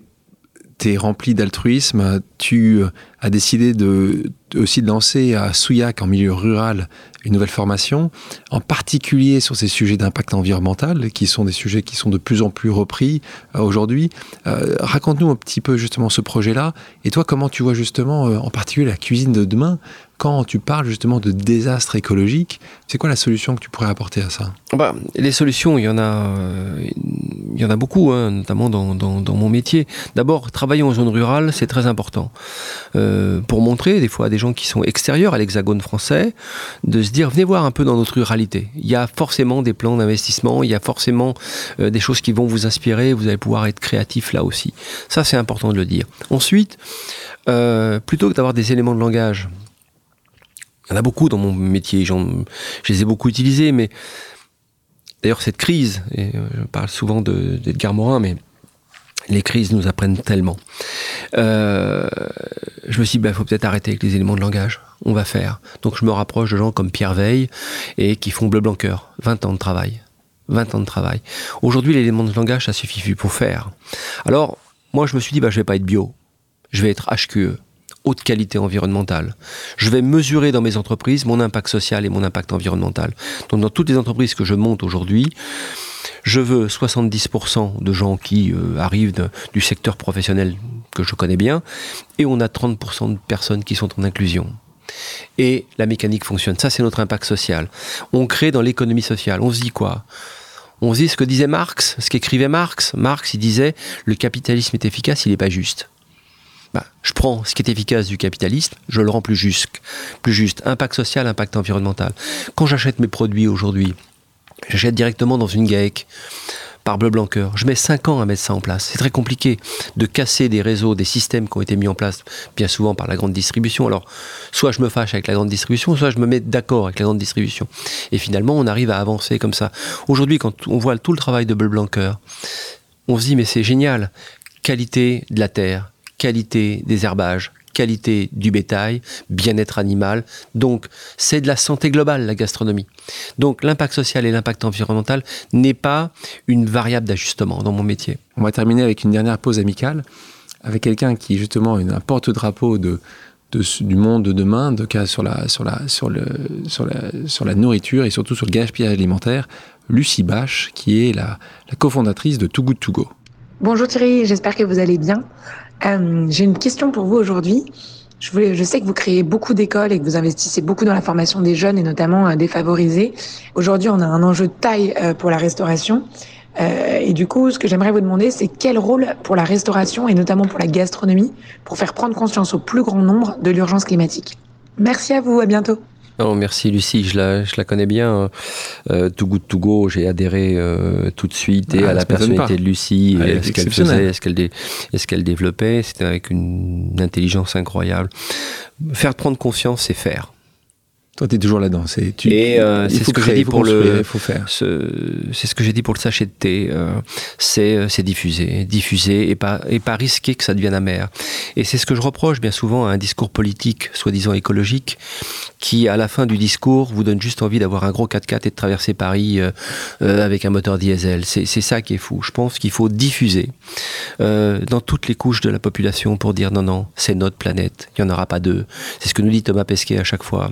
Speaker 2: tu es rempli d'altruisme, tu as décidé de, aussi de lancer à Souillac, en milieu rural, une nouvelle formation, en particulier sur ces sujets d'impact environnemental, qui sont des sujets qui sont de plus en plus repris euh, aujourd'hui. Euh, raconte-nous un petit peu justement ce projet-là, et toi, comment tu vois justement, euh, en particulier la cuisine de demain, quand tu parles justement de désastre écologique, c'est quoi la solution que tu pourrais apporter à ça?
Speaker 1: Bah, Les solutions, il y en a, il y en a beaucoup, hein, notamment dans, dans, mon métier. D'abord, travailler en zone rurale, c'est très important. Pour montrer des fois à des gens qui sont extérieurs à l'hexagone français, de se dire, venez voir un peu dans notre ruralité. Il y a forcément des plans d'investissement, il y a forcément euh, des choses qui vont vous inspirer, vous allez pouvoir être créatif là aussi. Ça, c'est important de le dire. Ensuite, euh, plutôt que d'avoir des éléments de langage, il y en a beaucoup dans mon métier, je les ai beaucoup utilisés, mais D'ailleurs, cette crise, et euh, je parle souvent d'Edgar Morin, mais les crises nous apprennent tellement. Euh, je me suis dit, il bah, faut peut-être arrêter avec les éléments de langage. On va faire. Donc je me rapproche de gens comme Pierre Veille et qui font Bleu Blanc Cœur. 20 ans de travail. 20 ans de travail. Aujourd'hui, l'élément de langage, ça suffit pour faire. Alors, moi, je me suis dit, bah, je vais pas être bio. Je vais être HQE haute qualité environnementale. Je vais mesurer dans mes entreprises mon impact social et mon impact environnemental. Donc dans toutes les entreprises que je monte aujourd'hui, je veux 70% de gens qui euh, arrivent du secteur professionnel que je connais bien, et on a 30% de personnes qui sont en inclusion. Et la mécanique fonctionne. Ça, c'est notre impact social. On crée dans l'économie sociale. On se dit quoi? On se dit ce que disait Marx, ce qu'écrivait Marx. Marx, il disait, le capitalisme est efficace, il n'est pas juste. Bah, je prends ce qui est efficace du capitalisme, je le rends plus juste, plus juste. Impact social, impact environnemental. Quand j'achète mes produits aujourd'hui, j'achète directement dans une GAEC par Bleu Blanqueur. Je mets 5 ans à mettre ça en place. C'est très compliqué de casser des réseaux, des systèmes qui ont été mis en place bien souvent par la grande distribution. Alors, soit je me fâche avec la grande distribution, soit je me mets d'accord avec la grande distribution. Et finalement, on arrive à avancer comme ça. Aujourd'hui, quand on voit tout le travail de Bleu Blanqueur, on se dit, mais c'est génial. Qualité de la terre, qualité des herbages, qualité du bétail, bien-être animal. Donc, c'est de la santé globale, la gastronomie. Donc, l'impact social et l'impact environnemental n'est pas une variable d'ajustement dans mon métier.
Speaker 2: On va terminer avec une dernière pause amicale, avec quelqu'un qui, justement, est un porte-drapeau de, du monde de demain, de cas sur la, sur, la, sur, le, sur, la, sur la nourriture et surtout sur le gaspillage alimentaire, Lucie Bache, qui est la, la cofondatrice de Too Good To Go.
Speaker 5: Bonjour Thierry, j'espère que vous allez bien. Euh, j'ai une question pour vous aujourd'hui. Je, voulais, je sais que vous créez beaucoup d'écoles et que vous investissez beaucoup dans la formation des jeunes et notamment euh, défavorisés. Aujourd'hui, on a un enjeu de taille euh, pour la restauration. Euh, et du coup, ce que j'aimerais vous demander, c'est quel rôle pour la restauration et notamment pour la gastronomie pour faire prendre conscience au plus grand nombre de l'urgence climatique. Merci à vous, à bientôt.
Speaker 1: Non, merci Lucie, je la, je la connais bien. Euh, Too Good To Go, j'ai adhéré euh, tout de suite et ah, à la personnalité de Lucie, et ce qu'elle faisait, ce qu'elle qu'elle développait, c'était avec une intelligence incroyable. Faire prendre confiance, c'est faire.
Speaker 2: Toi, tu es toujours là-dedans.
Speaker 1: C'est, tu, et euh, c'est ce que j'ai dit pour le.
Speaker 2: Faut faire.
Speaker 1: c'est ce que j'ai dit pour le sachet de thé. Euh, c'est, euh, c'est diffuser, diffuser et pas et pas risquer que ça devienne amer. Et c'est ce que je reproche bien souvent à un discours politique, soi-disant écologique, qui à la fin du discours vous donne juste envie d'avoir un gros 4x4 et de traverser Paris avec un moteur diesel. C'est, c'est ça qui est fou. Je pense qu'il faut diffuser dans toutes les couches de la population pour dire non non, c'est notre planète. Il y en aura pas deux. C'est ce que nous dit Thomas Pesquet à chaque fois.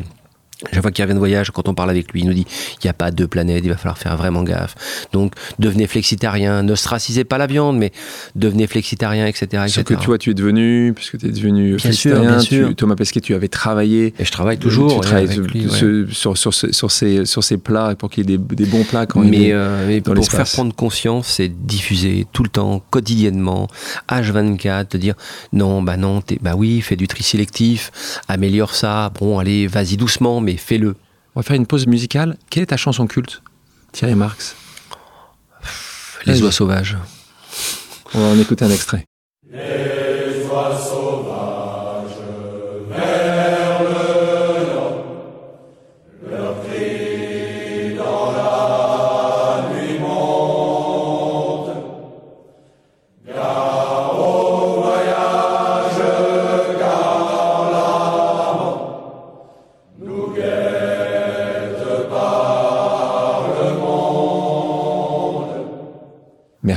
Speaker 1: Chaque fois qu'il revient de voyage, quand on parle avec lui, il nous dit il n'y a pas deux planètes, il va falloir faire vraiment gaffe. Donc devenez flexitarien, ne stracisez pas la viande, mais devenez flexitarien, etc.
Speaker 2: Ce que tu vois, tu es devenu, puisque tu es devenu bien flexitarien, sûr, Thomas Pesquet, tu avais travaillé.
Speaker 1: Et je travaille toujours. Tu travailles
Speaker 2: sur, sur, sur, ces, sur ces plats pour qu'il y ait des, bons plats quand
Speaker 1: mais, euh, mais pour faire prendre conscience, c'est diffuser tout le temps, quotidiennement, H24, te dire non, bah non, bah oui, fais du tri sélectif, améliore ça, bon, allez, vas-y doucement, mais fais-le.
Speaker 2: On va faire une pause musicale. Quelle est ta chanson culte, Thierry Marx
Speaker 1: Les oies sauvages.
Speaker 2: On va en écouter un extrait.
Speaker 6: Les